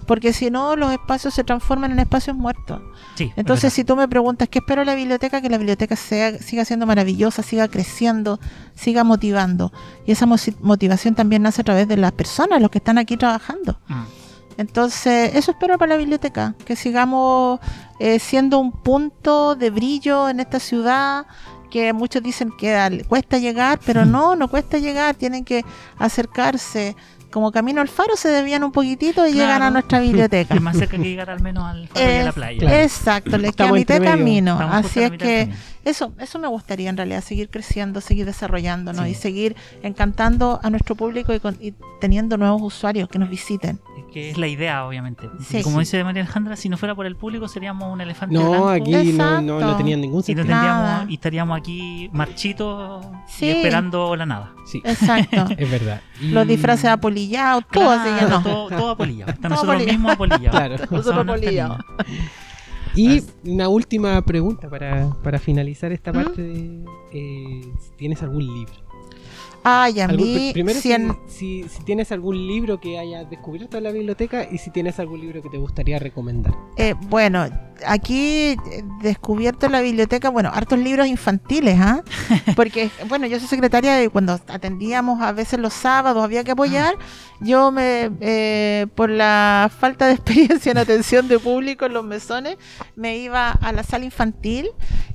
D: Porque si no, los espacios se transforman en espacios muertos.
E: Sí,
D: Entonces, si tú me preguntas qué espero de la biblioteca, que la biblioteca sea, siga siendo maravillosa, siga creciendo, siga motivando. Y esa motivación también nace a través de las personas, los que están aquí trabajando.
E: Mm.
D: Entonces, eso espero para la biblioteca, que sigamos eh, siendo un punto de brillo en esta ciudad, que muchos dicen que al- cuesta llegar, pero <laughs> no, no cuesta llegar, tienen que acercarse. Como camino al faro se desvían un poquitito y llegan a
E: Claro.
D: nuestra <laughs> biblioteca.
E: Es más cerca que llegar al menos al faro y a la
D: Es-
E: playa.
B: Claro.
D: Exacto, les queda mitad de camino. Así es que
E: camino.
D: Eso, eso me gustaría en realidad, seguir creciendo, seguir desarrollándonos
E: Sí.
D: y seguir encantando a nuestro público y, con- y teniendo nuevos usuarios que nos visiten.
E: Es que es la idea, obviamente.
D: Sí.
E: Y como
D: Sí.
E: dice María Alejandra, si no fuera por el público seríamos un elefante
B: No,
E: blanco
B: aquí no, no, no tenían ningún
E: y, no
B: sentido.
E: tendríamos,
D: Nada.
E: y estaríamos aquí marchitos
D: Sí.
E: y esperando la nada.
B: Sí,
D: Exacto. <laughs>
B: es verdad. Y-
D: Los disfraces apolillados, todo así
E: Claro,
D: no.
E: todo, todo apolillado. <laughs> Hasta
D: Todo
E: nosotros
D: apolillado.
E: mismos apolillados.
B: Claro.
D: Nosotros apolillados.
B: Y una última pregunta para, para finalizar esta
D: ¿Mm?
B: parte. De, eh, ¿Tienes algún libro?
D: Ay, a mí,
B: primero,
D: si
B: si, si- si tienes algún libro que hayas descubierto en la biblioteca y si tienes algún libro que te gustaría recomendar.
D: eh, bueno, aquí eh, descubierto en la biblioteca, bueno, hartos libros infantiles, ¿ah? <laughs> Porque, bueno, yo soy secretaria de cuando atendíamos a veces los sábados, había que apoyar. Yo me, eh, por la falta de <laughs> experiencia en atención de público en los mesones, me iba a la sala infantil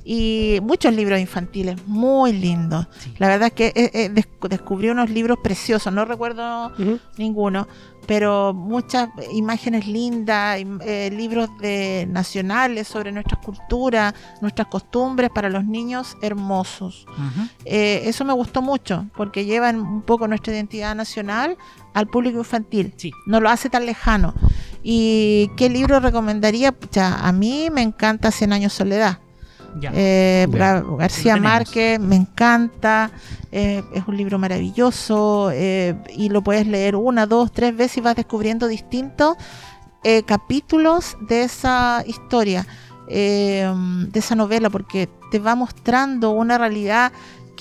D: y muchos libros infantiles, muy lindos.
E: Sí.
D: La verdad es que eh, eh, des- descubrí unos libros preciosos, no recuerdo ninguno, pero muchas imágenes lindas, eh, libros de nacionales sobre nuestras culturas, nuestras costumbres para los niños hermosos. Eh, eso me gustó mucho porque llevan un poco nuestra identidad nacional al público infantil.
E: Sí.
D: No lo hace tan lejano. ¿Y qué libro recomendaría? Pucha, a mí me encanta Cien años soledad.
E: Ya.
D: Eh,
B: Ya.
D: García. Márquez, me encanta, eh, es un libro maravilloso eh, y lo puedes leer una, dos, tres veces y vas descubriendo distintos eh, capítulos de esa historia, de esa novela, porque te va mostrando una realidad.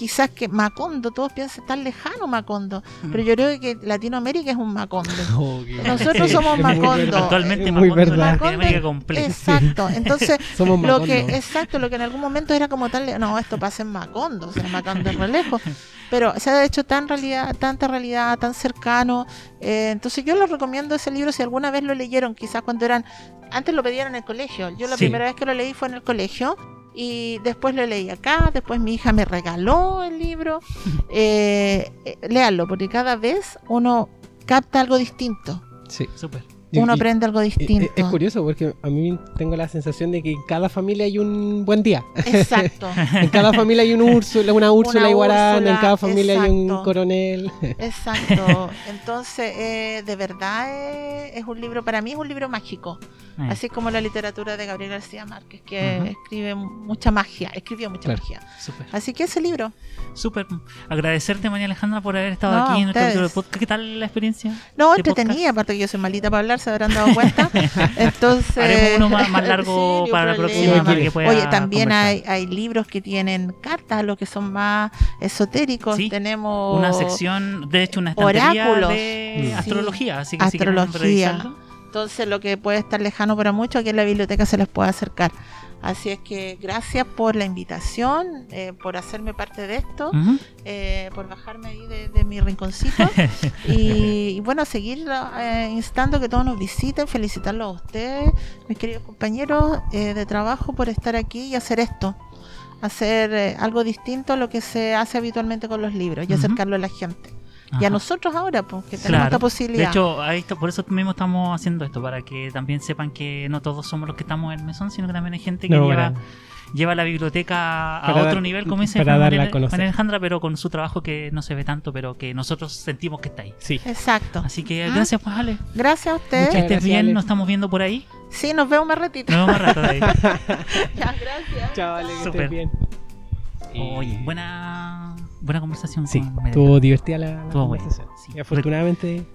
D: Quizás que Macondo, todos piensan tan lejano Macondo, pero yo creo que Latinoamérica es un Macondo. <laughs> Nosotros somos Macondo.
E: Actualmente
B: es muy
E: Macondo
B: verdad.
E: Latinoamérica completa.
D: Exacto, <laughs> entonces <laughs>
B: Somos
D: lo
B: Macondo.
D: que exacto lo que en algún momento era como tal no esto pasa en Macondo o sea Macondo es re lejos pero se ha hecho tan realidad tanta realidad tan cercano eh, entonces yo les recomiendo ese libro si alguna vez lo leyeron quizás cuando eran antes lo pedían en el colegio yo la
E: Sí.
D: primera vez que lo leí fue en el colegio y después lo leí acá después mi hija me regaló el libro <laughs> eh, eh, léanlo porque cada vez uno capta algo distinto
B: Sí.
E: Súper.
D: Uno
B: y-
D: aprende algo
B: y-
D: distinto
B: Es, es curioso porque a mí tengo la sensación de que en cada familia hay un buen día.
D: exacto <laughs>
B: En cada familia hay un Úrsula, una Úrsula Iguarán, en cada familia hay un
D: exacto.
B: coronel. <laughs>
D: Exacto. Entonces, eh, de verdad eh, es un libro, para mí es un libro mágico.
E: Eh,
D: Así como la literatura de Gabriel García Márquez, que
E: Ujú.
D: escribe mucha magia, escribió mucha
B: Claro.
D: magia.
E: Súper.
D: Así que ese libro.
E: Súper. Agradecerte, María Alejandra, por haber estado
D: No,
E: aquí en nuestro
D: ustedes.
E: capítulo de podcast. ¿Qué tal la experiencia?
D: No,
E: ¿Qué
D: entretenida, aparte que yo soy malita para hablar, se habrán dado cuenta. <laughs> Entonces,
E: Haremos uno más, más <laughs> largo
D: Sí,
E: para la próxima
D: problema.
E: para que pueda
D: Oye, también
E: conversar.
D: hay, hay libros que tienen cartas a los que son más esotéricos.
E: Sí,
D: Tenemos
E: una sección, de hecho, una estantería
D: Oráculos.
E: de
B: Mm.
E: astrología, así que si
D: Astrología.
E: revisarlo.
D: Entonces lo que puede estar lejano para muchos, aquí en la biblioteca se les puede acercar. Así es que gracias por la invitación, eh, por hacerme parte de esto, eh, por bajarme ahí de, de mi rinconcito. <laughs> Y, y bueno, seguir eh, instando que todos nos visiten, felicitarlos a ustedes, mis queridos compañeros de trabajo por estar aquí y hacer esto, hacer algo distinto a lo que se hace habitualmente con los libros y acercarlo a la gente. Y
C: Ajá.
D: a nosotros ahora, pues, que tenemos
C: Claro.
D: esta
C: De
D: posibilidad.
C: hecho, ahí está- por eso mismo estamos haciendo esto, para que también sepan que no todos somos los que estamos en el mesón, sino que también hay gente que
B: No,
C: lleva, lleva la biblioteca a
B: Para
C: otro
B: dar-
C: nivel, como dice
B: para darla a
C: Alejandra, pero con su trabajo que no se ve tanto, pero que nosotros sentimos que está ahí.
B: Sí.
C: Así
D: Exacto.
C: que
D: Ah.
C: gracias, pues Ale.
D: Gracias a ustedes.
C: Que estés bien,
B: Ale.
C: nos estamos viendo por ahí.
D: Sí, nos vemos más ratito.
C: Nos vemos más rato de ahí. <laughs>
D: Ya, gracias.
B: Chao, Ale, que estés bien.
C: Oye, buena, buena conversación.
B: Sí,
C: con
B: estuvo divertida la, la
C: Estuvo bueno,
B: conversación.
C: sí.
B: Y afortunadamente,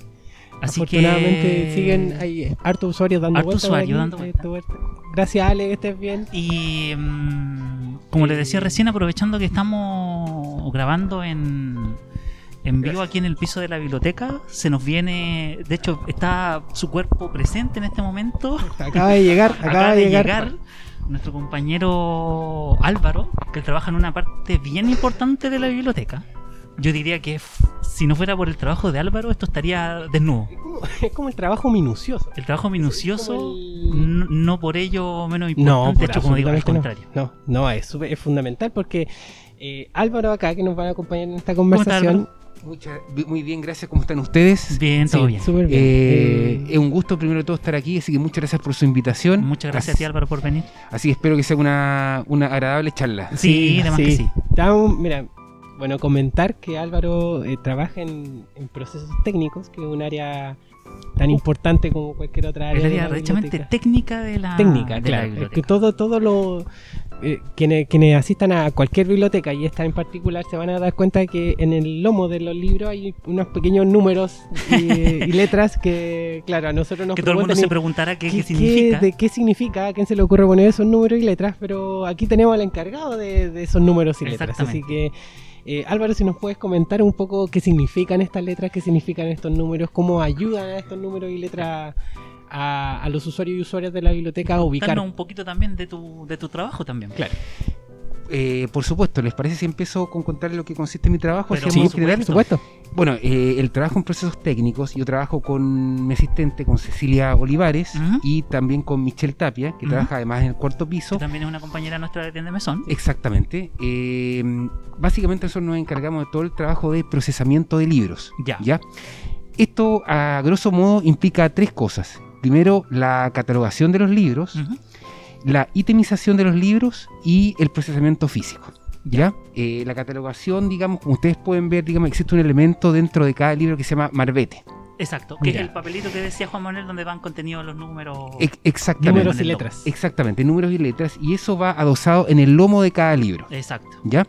C: Así
B: afortunadamente
C: que
B: siguen hay hartos usuarios dando
C: Harto
B: vueltas. por
C: usuario dando
B: eh, vuelta. Gracias, Ale, que estés bien.
C: Y mm, como les decía recién, aprovechando que estamos grabando en, en vivo aquí en el piso de la biblioteca, se nos viene, de hecho, está su cuerpo presente en este momento.
B: Acaba de llegar, <laughs> acaba, de llegar.
C: Nuestro compañero Álvaro, que trabaja en una parte bien importante de la biblioteca. Yo diría que si no fuera por el trabajo de Álvaro, esto estaría desnudo.
B: Es como, es como el trabajo minucioso.
C: El trabajo minucioso,
B: el-
C: no, no por ello menos
B: No,
C: importante, de
B: por
C: hecho, como digo, al contrario.
B: No, no, no, es, es fundamental porque eh, Álvaro acá, que nos va a acompañar en esta conversación.
F: Mucha- muy bien, gracias. ¿Cómo están ustedes?
C: Bien, todo
B: Sí,
C: bien.
B: súper bien.
F: Eh,
B: Eh,
F: es un gusto primero de todo estar aquí, así que muchas gracias por su invitación.
C: Muchas gracias a ti, Álvaro, por venir.
F: Así que espero que sea una, una agradable charla.
C: Sí, de más que sí.
B: Mira, bueno, comentar que Álvaro eh, trabaja en, en procesos técnicos, que es un área tan importante como cualquier otra área.
C: Área
B: la
C: técnica de la
B: técnica,
C: de la
B: claro. Es que todo, todo lo. eh, quienes, quienes asistan a cualquier biblioteca y esta en particular se van a dar cuenta de que en el lomo de los libros hay unos pequeños números y, y letras que, claro, a nosotros nos
C: que todo el mundo se preguntará qué,
B: ¿Qué,
C: qué significa.
B: de qué significa? ¿A quién se le ocurre poner esos números y letras? Pero aquí tenemos al encargado de, de esos números y letras. Así que, eh, Álvaro, si nos puedes comentar un poco qué significan estas letras, qué significan estos números, cómo ayudan a estos números y letras a, a los usuarios y usuarias de la biblioteca a ubicar.
C: Un poquito también de tu, de tu trabajo también.
B: Claro.
F: Eh, por supuesto, ¿les parece si empiezo con contarles lo que consiste en mi trabajo?
C: Pero
F: en general?
B: por supuesto.
F: Bueno, eh, el trabajo en procesos técnicos, yo trabajo con mi asistente, con Cecilia Olivares y también con Michelle Tapia, que trabaja además en el cuarto piso.
C: Que también es una compañera nuestra de Tienda Mesón.
F: Exactamente. Eh, básicamente nosotros nos encargamos de todo el trabajo de procesamiento de libros.
C: Ya.
F: Esto, a grosso modo, implica tres cosas. Primero, la catalogación de los libros. La itemización de los libros y el procesamiento físico. ¿Ya? Eh, la catalogación, digamos, como ustedes pueden ver, digamos, existe un elemento dentro de cada libro que se llama marbete.
C: Exacto. Que es el papelito que decía Juan Manuel donde van contenidos los números.
F: Ex- exactamente.
B: Números y letras.
F: Exactamente, números y letras. Y eso va adosado en el lomo de cada libro.
C: Exacto.
F: ¿ya?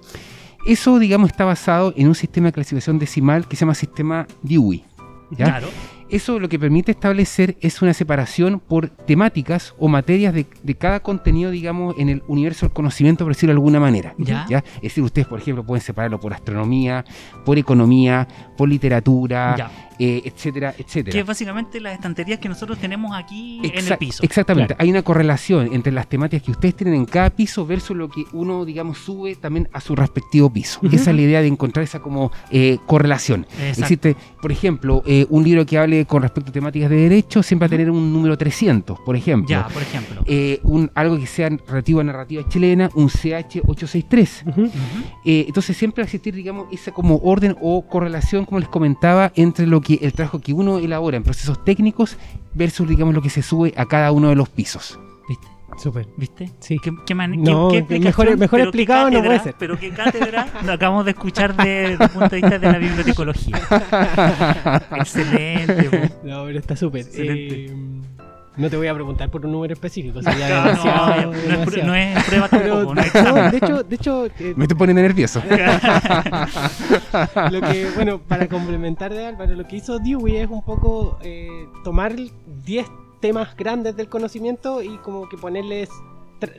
F: Eso, digamos, está basado en un sistema de clasificación decimal que se llama sistema Dewey. ¿ya?
C: Claro.
F: Eso lo que permite establecer es una separación por temáticas o materias de, de cada contenido, digamos, en el universo del conocimiento, por decirlo de alguna manera.
C: Ya.
F: Es decir, ustedes, por ejemplo, pueden separarlo por astronomía, por economía, por literatura,
C: Ya.
F: Eh, etcétera, etcétera.
C: Que es básicamente las estanterías que nosotros tenemos aquí en el piso.
F: Exactamente,
B: Claro.
F: hay una correlación entre las temáticas que ustedes tienen en cada piso versus lo que uno, digamos, sube también a su respectivo piso. Esa es la idea de encontrar esa como eh, correlación.
C: Exacto.
F: Existe, por ejemplo, eh, un libro que hable con respecto a temáticas de derecho siempre va a tener un número 300, por ejemplo.
C: Ya, por ejemplo.
F: Un, algo que sea relativo a narrativa chilena, un CH863.
B: Ujú.
C: Ujú.
F: Eh, entonces siempre va a existir, digamos, esa como orden o correlación, como les comentaba, entre lo que el trabajo que uno elabora en procesos técnicos versus, digamos, lo que se sube a cada uno de los pisos.
C: ¿Viste?
B: Súper.
C: ¿Viste?
B: Sí.
C: ¿Qué, qué man-
B: No,
C: qué- qué
B: que mejor- explicado no puede
C: cátedra,
B: ser.
C: Pero qué cátedra <laughs> lo acabamos de escuchar desde el punto de vista de la bibliotecología. <laughs> Excelente. po.
B: No, pero está súper.
C: Excelente.
B: Eh, no te voy a preguntar por un número específico. Sería <laughs>
C: No,
B: demasiado,
C: no,
B: demasiado.
C: no es prueba
B: Pero,
C: tampoco, es
B: no, de hecho, de hecho eh,
F: Me estoy poniendo nervioso. <laughs>
B: lo que, bueno, para complementar de Álvaro, lo que hizo Dewey es un poco eh, tomar 10 temas grandes del conocimiento y como que ponerles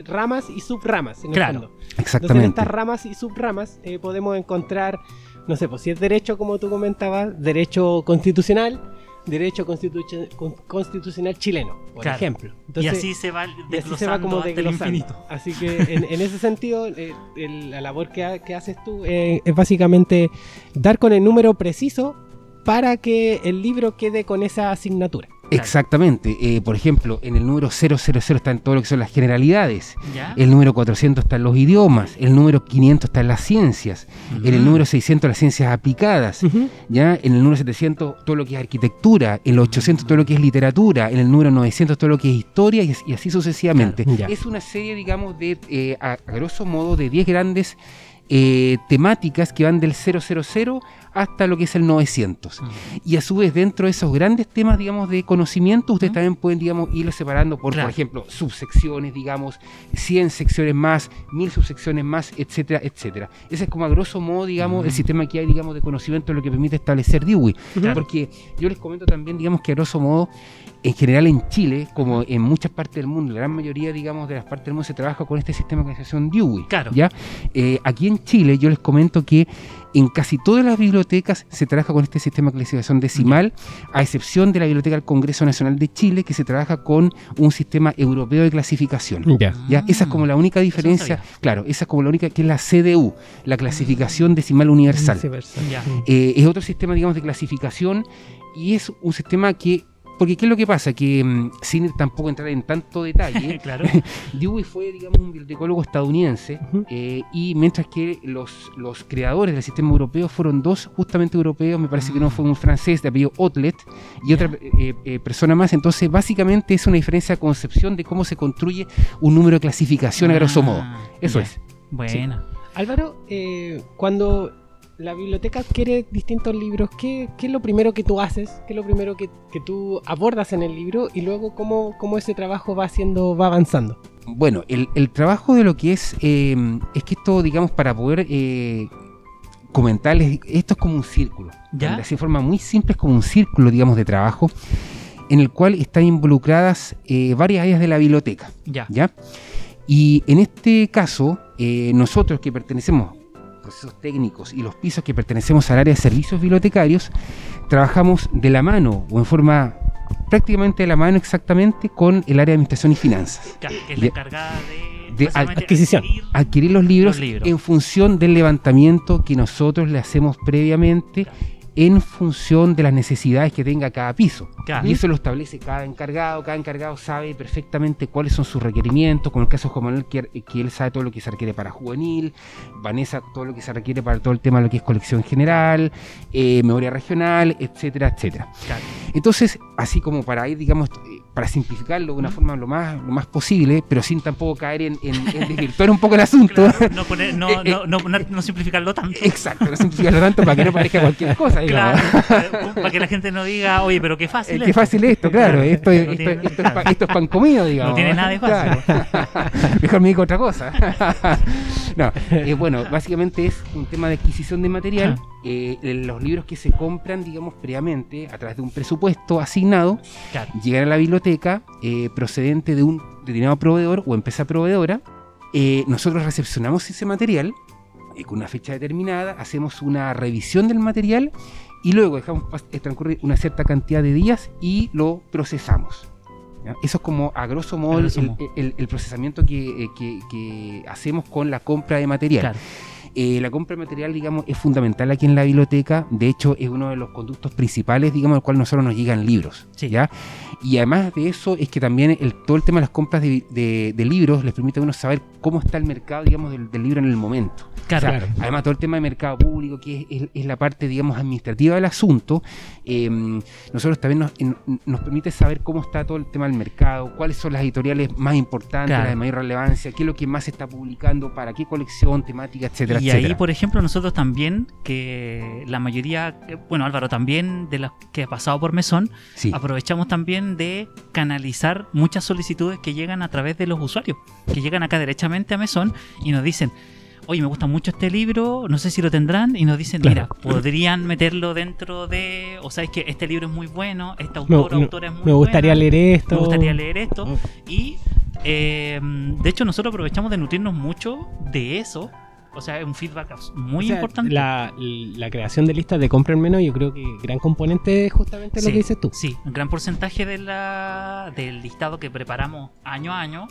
B: ramas y subramas en el
C: Claro.
B: fondo. Entonces en
F: Exactamente.
B: estas ramas y subramas eh, podemos encontrar, no sé, pues si es derecho como tú comentabas, derecho constitucional, derecho constitu- con- constitucional chileno, por
C: Claro.
B: ejemplo.
C: y así se va
B: y así se va como
C: hasta el infinito.
B: Así que en, en ese sentido, eh, el- la labor que, ha- que haces tú eh, es básicamente dar con el número preciso para que el libro quede con esa asignatura.
F: Exactamente. Eh, por ejemplo, en el número 000 están todo lo que son las generalidades.
C: ¿Ya?
F: El número 400 está en los idiomas. El número 500 está en las ciencias. En el número 600 las ciencias aplicadas. ¿ya? En el número 700 todo lo que es arquitectura. En el 800 todo lo que es literatura. En el número 900 todo lo que es historia y, as- y así sucesivamente.
B: Claro.
F: Es una serie, digamos, de, eh, a, a grosso modo, de 10 grandes eh, temáticas que van del 000 hasta lo que es el 900.
C: Mm.
F: Y a su vez, dentro de esos grandes temas, digamos, de conocimiento, ustedes
C: Ujú.
F: también pueden, digamos, irlo separando por,
C: Claro.
F: por ejemplo, subsecciones, digamos, 100 secciones más, 1000 subsecciones más, etcétera, etcétera. Ese es como a grosso modo, digamos, el
C: Ujú.
F: sistema que hay, digamos, de conocimiento, lo que permite establecer Dewey.
C: Claro.
F: Porque yo les comento también, digamos, que a grosso modo, en general en Chile, como en muchas partes del mundo, la gran mayoría, digamos, de las partes del mundo se trabaja con este sistema de organización Dewey.
C: Claro.
F: ¿ya? Eh, aquí en Chile yo les comento que en casi todas las bibliotecas se trabaja con este sistema de clasificación decimal, a excepción de la Biblioteca del Congreso Nacional de Chile, que se trabaja con un sistema europeo de clasificación.
B: Ya.
F: ¿Ya? Esa es como la única diferencia,
C: sabía.
F: claro, esa es como la única que es la CDU, la clasificación decimal universal.
C: Ya.
F: Eh, es otro sistema, digamos, de clasificación y es un sistema que, porque ¿qué es lo que pasa? Que mm, sin tampoco entrar en tanto detalle, <laughs>
C: claro. <laughs>
F: Dewey fue, digamos, un bibliotecólogo estadounidense eh, y mientras que los, los creadores del sistema europeo fueron dos justamente europeos, me parece que no fue un francés de apellido Otlet y otra eh, eh, persona más, entonces básicamente es una diferencia de concepción de cómo se construye un número de clasificación a grosso modo.
C: Ah,
F: Eso
C: ya.
F: es.
C: Buena.
B: Álvaro, eh, cuando la biblioteca adquiere distintos libros, ¿qué, qué es lo primero que tú haces? ¿Qué es lo primero que, que tú abordas en el libro? Y luego, ¿cómo, cómo ese trabajo va haciendo, va avanzando?
F: Bueno, el, el trabajo de lo que es, eh, es que esto, digamos, para poder eh, comentarles, esto es como un círculo.
C: ¿Ya?
F: Así de forma muy simple, es como un círculo, digamos, de trabajo, en el cual están involucradas eh, varias áreas de la biblioteca.
C: Ya.
F: ¿ya? Y en este caso, eh, nosotros que pertenecemos a procesos técnicos y los pisos que pertenecemos al área de servicios bibliotecarios, trabajamos de la mano o en forma prácticamente de la mano exactamente con el área de administración y finanzas.
C: Que es la
F: De-
C: encargada de,
B: adquisición.
C: adquirir-
F: Adquirir los libros,
C: Los libros.
F: en función del levantamiento que nosotros le hacemos previamente en función de las necesidades que tenga cada piso.
C: Claro.
F: Y eso lo establece cada encargado, cada encargado sabe perfectamente cuáles son sus requerimientos, como el caso de Juan Manuel, que, que él sabe todo lo que se requiere para juvenil, Vanessa todo lo que se requiere para todo el tema de lo que es colección general, eh, memoria regional, etcétera, etcétera.
C: Claro.
F: Entonces, así como para ir, digamos, para simplificarlo de una forma lo más, lo más posible, pero sin tampoco caer en, en, en desvirtuar un poco el asunto.
C: Claro, no, poner- no, <laughs>
F: Eh,
C: no, no, no- no simplificarlo tanto.
F: Exacto, no simplificarlo tanto para que no parezca cualquier cosa, digamos.
C: Claro, <laughs> para que la gente no diga, oye, pero qué fácil.
F: Eh, qué fácil esto, claro. Esto, es-
C: No
F: esto,
C: tiene-
F: esto es, pa- esto es pan comido, digamos.
C: No tiene nada de fácil.
F: Claro. <laughs> Mejor me digo otra cosa. no, eh, bueno, básicamente es un tema de adquisición de material.
C: Ajá.
F: Eh, los libros que se compran, digamos, previamente, a través de un presupuesto asignado,
C: Claro.
F: llegan a la biblioteca eh, procedente de un determinado proveedor o empresa proveedora. Eh, nosotros recepcionamos ese material eh, con una fecha determinada, hacemos una revisión del material y luego dejamos transcurrir una cierta cantidad de días y lo procesamos. ¿ya? Eso es como a grosso modo,
C: A
F: el-
C: grosso
F: el,
C: modo.
F: el- el procesamiento que, que- que hacemos con la compra de material.
C: Claro.
F: Eh, la compra de material, digamos, es fundamental aquí en la biblioteca. De hecho, es uno de los conductos principales, digamos, al cual nosotros nos llegan libros.
C: Sí.
F: ¿ya? Y además de eso, es que también el, todo el tema de las compras de, de- de libros les permite a uno saber cómo está el mercado, digamos, del, del libro en el momento.
C: Claro.
F: O sea, Además, todo el tema de mercado público, que es, es- es la parte, digamos, administrativa del asunto, eh, nosotros también nos, en- nos permite saber cómo está todo el tema del mercado, cuáles son las editoriales más importantes,
C: Claro.
F: las de mayor relevancia, qué es lo que más se está publicando, para qué colección, temática, etcétera,
C: Y ahí, por ejemplo, nosotros también, que la mayoría, eh, bueno, Álvaro también, de las que ha pasado por Mesón,
F: Sí.
C: aprovechamos también de canalizar muchas solicitudes que llegan a través de los usuarios, que llegan acá derechamente a Mesón y nos dicen, oye, me gusta mucho este libro, no sé si lo tendrán, y nos dicen,
B: Claro.
C: mira, podrían meterlo dentro de, o sea, es que este libro es muy bueno, esta autora, autora es muy
B: me gustaría
C: buena,
B: leer esto.
C: me gustaría leer esto,
B: Oh.
C: y eh, de hecho nosotros aprovechamos de nutrirnos mucho de eso O sea, es un feedback muy
B: O sea,
C: importante.
B: La, la creación de listas de compra en menos, yo creo que gran componente es justamente lo que dices tú.
C: Sí, un gran porcentaje de la, del listado que preparamos año a año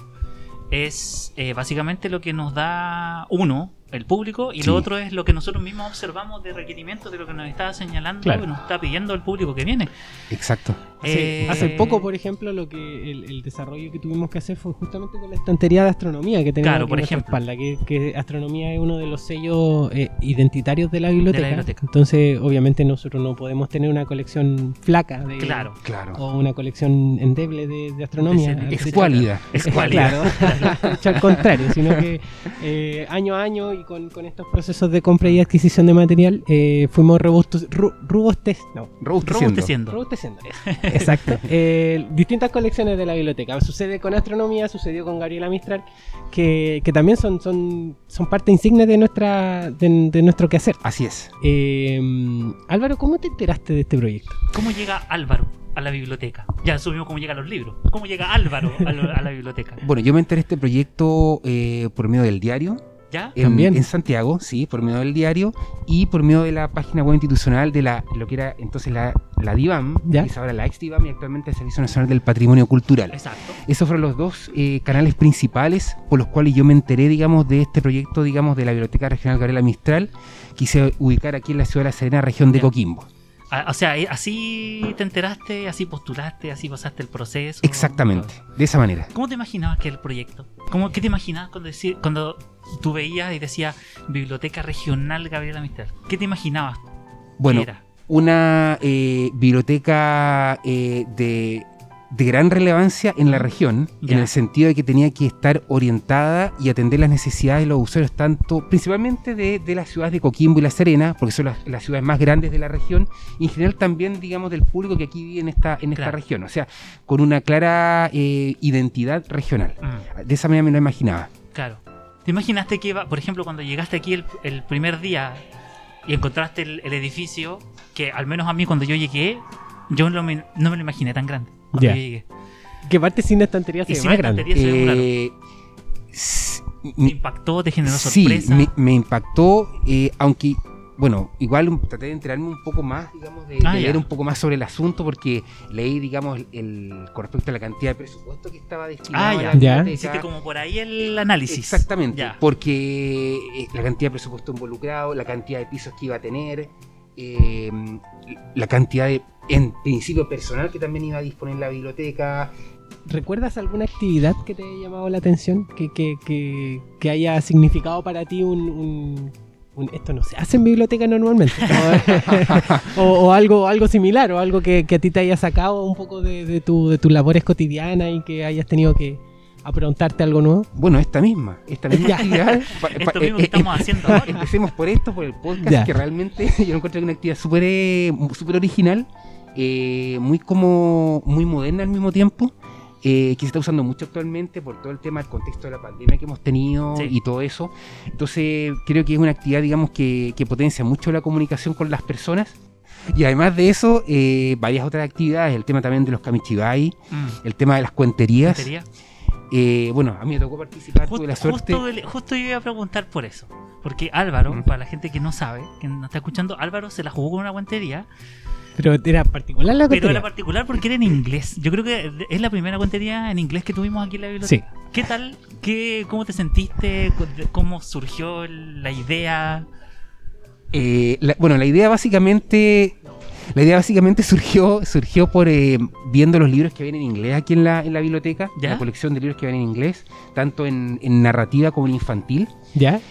C: es eh, básicamente lo que nos da uno, el público, y
F: Sí.
C: lo otro es lo que nosotros mismos observamos de requerimientos de lo que nos está señalando
B: Claro.
C: y nos está pidiendo el público que viene.
F: Exacto.
B: Hace,
C: Eh,
B: hace poco, por ejemplo, lo que el, el desarrollo que tuvimos que hacer fue justamente con la estantería de astronomía que tenemos
C: Claro,
B: aquí
C: por ejemplo.
B: espalda, que, que astronomía es uno de los sellos eh, identitarios de la, biblioteca.
C: biblioteca.
B: Entonces, obviamente, nosotros no podemos tener una colección flaca de,
C: Claro,
F: Claro.
B: o una colección endeble de, de astronomía.
F: Es
B: De-
F: cuálida.
C: es
B: Eh,
C: cualidad. <laughs>
B: Claro, <laughs> al contrario, sino que eh, año a año y con, con estos procesos de compra y adquisición de material eh, fuimos robustos, ru- robustes, no,
F: Robusteciendo.
C: robusteciendo. <laughs>
B: Exacto. Eh, distintas colecciones de la biblioteca. Sucede con astronomía, sucedió con Gabriela Mistral, que, que también son, son, son parte insigne de nuestra de, de nuestro quehacer.
F: Así es.
B: Eh, Álvaro, ¿cómo te enteraste de este proyecto?
C: ¿Cómo llega Álvaro a la biblioteca? Ya subimos cómo llegan los libros. ¿Cómo llega Álvaro a, lo- a la biblioteca?
F: Bueno, yo me enteré de este proyecto eh, por medio del diario.
C: ¿Ya?
F: En,
B: También.
F: en Santiago, sí, por medio del diario y por medio de la página web institucional de la lo que era entonces la, la DIVAM,
B: Ya.
F: que es ahora la ex DIVAM y actualmente el Servicio Nacional del Patrimonio Cultural.
C: Exacto.
F: Esos fueron los dos eh, canales principales por los cuales yo me enteré, digamos, de este proyecto, digamos, de la Biblioteca Regional Gabriela Mistral, quise ubicar aquí en la ciudad de La Serena, región de
C: Ya.
F: Coquimbo.
C: Ah, O sea, eh, así te enteraste, así postulaste, así pasaste el proceso.
F: Exactamente, de esa manera.
C: ¿Cómo te imaginabas que era el proyecto? ¿Cómo, ¿Qué te imaginabas cuando, decir, cuando tú veías y decía Biblioteca Regional Gabriela Mistral? ¿Qué te imaginabas?
F: Bueno,
C: era?
F: una eh, biblioteca eh, de, de gran relevancia en la región,
C: Ya.
F: en el sentido de que tenía que estar orientada y atender las necesidades de los usuarios, tanto principalmente de, de las ciudades de Coquimbo y La Serena, porque son las, las ciudades más grandes de la región, y en general también, digamos, del público que aquí vive en esta, en esta
C: Claro.
F: región, o sea, con una clara eh, identidad regional.
C: Mm,
F: De esa manera me lo imaginaba.
C: claro. ¿Te imaginaste que iba, por ejemplo, cuando llegaste aquí el, el primer día y encontraste el, el edificio, que al menos a mí cuando yo llegué, yo no me, no me lo imaginé tan grande. Cuando
B: Ya.
C: yo llegué.
B: Que parte sin estantería se ve más grande.
C: se ve.
F: Eh,
C: ¿Te
F: mi-
C: impactó? ¿Te generó
F: Sí,
C: sorpresa?
F: me, me impactó, eh, aunque, bueno, igual traté de enterarme un poco más, digamos, de,
C: Ah,
F: de leer un poco más sobre el asunto, porque leí, digamos, el, con respecto a la cantidad de presupuesto que estaba destinado
C: Ah,
F: a
C: ya.
F: la
B: Ya.
F: biblioteca.
C: Hiciste como por ahí el análisis.
F: Exactamente,
C: Ya.
F: porque eh, la cantidad de presupuesto involucrado, la cantidad de pisos que iba a tener, eh, la cantidad de, en principio, personal que también iba a disponer la biblioteca,
B: ¿Recuerdas alguna actividad que te haya llamado la atención? Que, que, que, que haya significado para ti un, un- un- Esto no se hace en biblioteca normalmente. <laughs> o, o algo, algo similar, o algo que, que a ti te haya sacado un poco de, de, tu, de tus labores cotidianas y que hayas tenido que aprontarte algo nuevo.
F: Bueno, esta misma, esta misma <laughs> actividad.
C: Esto mismo
F: eh,
C: que
F: eh,
C: estamos haciendo ahora.
F: Empecemos por esto, por el podcast,
B: Ya.
F: que realmente <laughs> yo lo encuentro una actividad súper eh, súper original, eh, muy como muy moderna al mismo tiempo, eh, que se está usando mucho actualmente por todo el tema del contexto de la pandemia que hemos tenido
C: Sí.
F: y todo eso. Entonces creo que es una actividad, digamos, que, que potencia mucho la comunicación con las personas. Y además de eso, eh, varias otras actividades, el tema también de los kamichibai,
C: Mm.
F: el tema de las cuenterías.
C: Batería.
F: Eh, bueno, a mí me tocó participar,
C: Justo,
F: tuve la suerte.
C: justo, justo yo iba a preguntar por eso. Porque Álvaro, para la gente que no sabe, que no está escuchando, Álvaro se la jugó con una guantería,
B: Pero era particular la
C: pero
B: cuestión.
C: era particular porque era en inglés. Yo creo que es la primera guantería en inglés que tuvimos aquí en la
B: Sí.
C: biblioteca. ¿Qué tal? ¿Qué, ¿Cómo te sentiste? ¿Cómo surgió la idea?
F: Eh, la- bueno, la idea básicamente, la idea básicamente surgió, surgió por eh, viendo los libros que vienen en inglés aquí en la, en la biblioteca,
C: ¿Ya?
F: la colección de libros que vienen en inglés, tanto en, en narrativa como en infantil.
B: ¿Ya?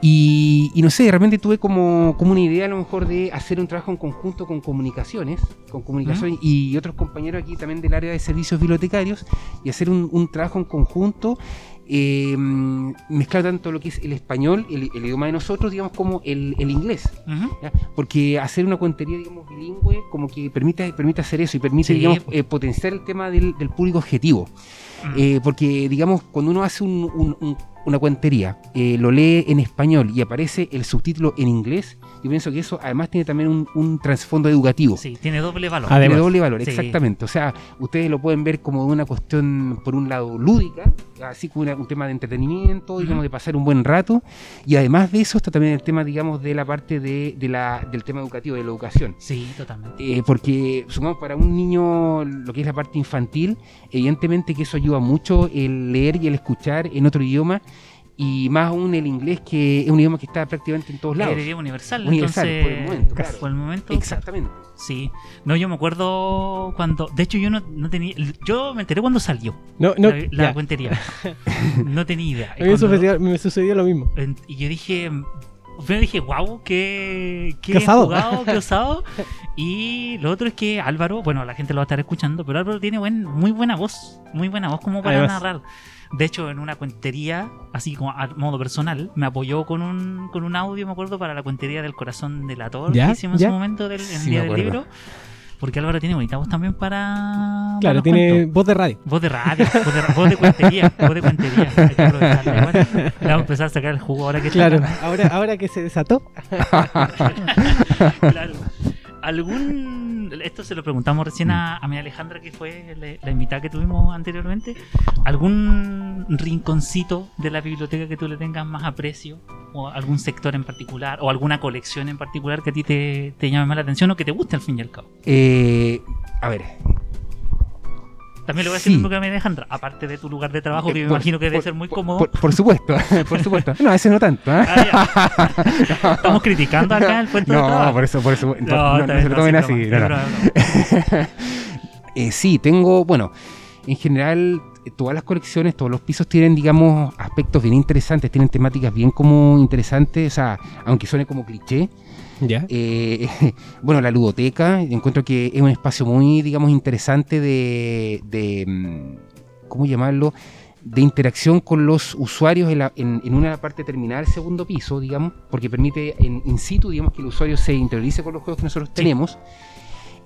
F: Y, y no sé, de repente tuve como, como una idea a lo mejor de hacer un trabajo en conjunto con comunicaciones, con comunicaciones y otros compañeros aquí también del área de servicios bibliotecarios, y hacer un, un trabajo en conjunto, eh, mezclar tanto lo que es el español, el, el idioma de nosotros, digamos, como el, el inglés. Porque hacer una cuentería, digamos, bilingüe, como que permite, permite hacer eso y permite,
C: Sí,
F: digamos, eh, potenciar el tema del, del público objetivo.
C: Mm.
F: Eh, porque, digamos, cuando uno hace un- un- un- una cuentería, eh, lo lee en español y aparece el subtítulo en inglés, yo pienso que eso además tiene también un, un trasfondo educativo.
C: Sí, tiene doble valor.
B: Además.
F: Tiene doble valor,
C: Sí.
F: exactamente. O sea, ustedes lo pueden ver como una cuestión, por un lado, lúdica, así como una, un tema de entretenimiento, digamos, de pasar un buen rato. Y además de eso está también el tema, digamos, de la parte de, de la, del tema educativo, de la educación.
C: Sí, totalmente.
F: Eh, porque, supongamos, para un niño, lo que es la parte infantil, evidentemente que eso ayuda mucho el leer y el escuchar en otro idioma, y más aún el inglés, que es un idioma que está prácticamente en todos lados.
C: El idioma universal,
F: Universal,
C: entonces,
F: por el momento, claro.
C: por el momento,
F: Exactamente.
C: Sí. No, yo me acuerdo cuando. De hecho, yo no, no tenía. Yo me enteré cuando salió
B: No, no,
C: la, cuentería. <laughs> no tenía idea.
B: A mí me
C: Cuando-
B: sucedió, me sucedió lo mismo.
C: en- y yo dije. Primero dije, wow, qué, qué
B: Qué osado.
C: jugado, qué <laughs> osado. Y lo otro es que Álvaro, bueno, la gente lo va a estar escuchando, pero Álvaro tiene buen, muy buena voz, muy buena voz como para
B: Además.
C: narrar. De hecho, en una cuentería, así como a modo personal, me apoyó con un, con un audio, me acuerdo, para la cuentería del corazón del ator
B: ¿Ya?
C: que hicimos en su momento del,
F: Sí,
C: día del libro. Porque Álvaro tiene bonita voz también para.
B: Claro, tiene
C: cuentos.
B: voz de radio.
C: Voz de radio, voz de, voz de cuentería, voz de cuentería. Le vamos a empezar a sacar el jugo ahora que
B: Claro, ahora, ahora que se desató. <laughs>
C: Claro. ¿Algún. Esto se lo preguntamos recién a, a mi Alejandra, que fue la, la invitada que tuvimos anteriormente. ¿Algún rinconcito de la biblioteca que tú le tengas más aprecio? ¿O algún sector en particular? ¿O alguna colección en particular que a ti te, te llame más la atención o que te guste al fin y al cabo?
F: Eh, a ver,
C: También le voy a decir
F: Sí.
C: mismo que a mi Alejandra, aparte de tu lugar de trabajo, que
F: Eh,
C: me
F: por-
C: imagino que debe
F: por-
C: ser muy cómodo.
F: Por, por supuesto, <laughs> por supuesto. No, ese no tanto. ¿eh?
C: Ah. <laughs> <laughs> Estamos criticando acá el puesto de
F: No,
C: trabajo.
F: por eso, por eso. No, no, no se lo tomen
C: sí,
F: así.
C: broma.
F: Eh, sí, tengo, bueno, en general todas las colecciones, todos los pisos tienen, digamos, aspectos bien interesantes, tienen temáticas bien como interesantes, o sea, aunque suene como cliché.
B: Ya.
F: Eh, <laughs> bueno, la ludoteca, encuentro que es un espacio muy, digamos, interesante de, de mm, ¿cómo llamarlo? De interacción con los usuarios en, la- en- en una parte terminal, segundo piso, digamos, porque permite en in situ, digamos, que el usuario se interiorice con los juegos que nosotros tenemos.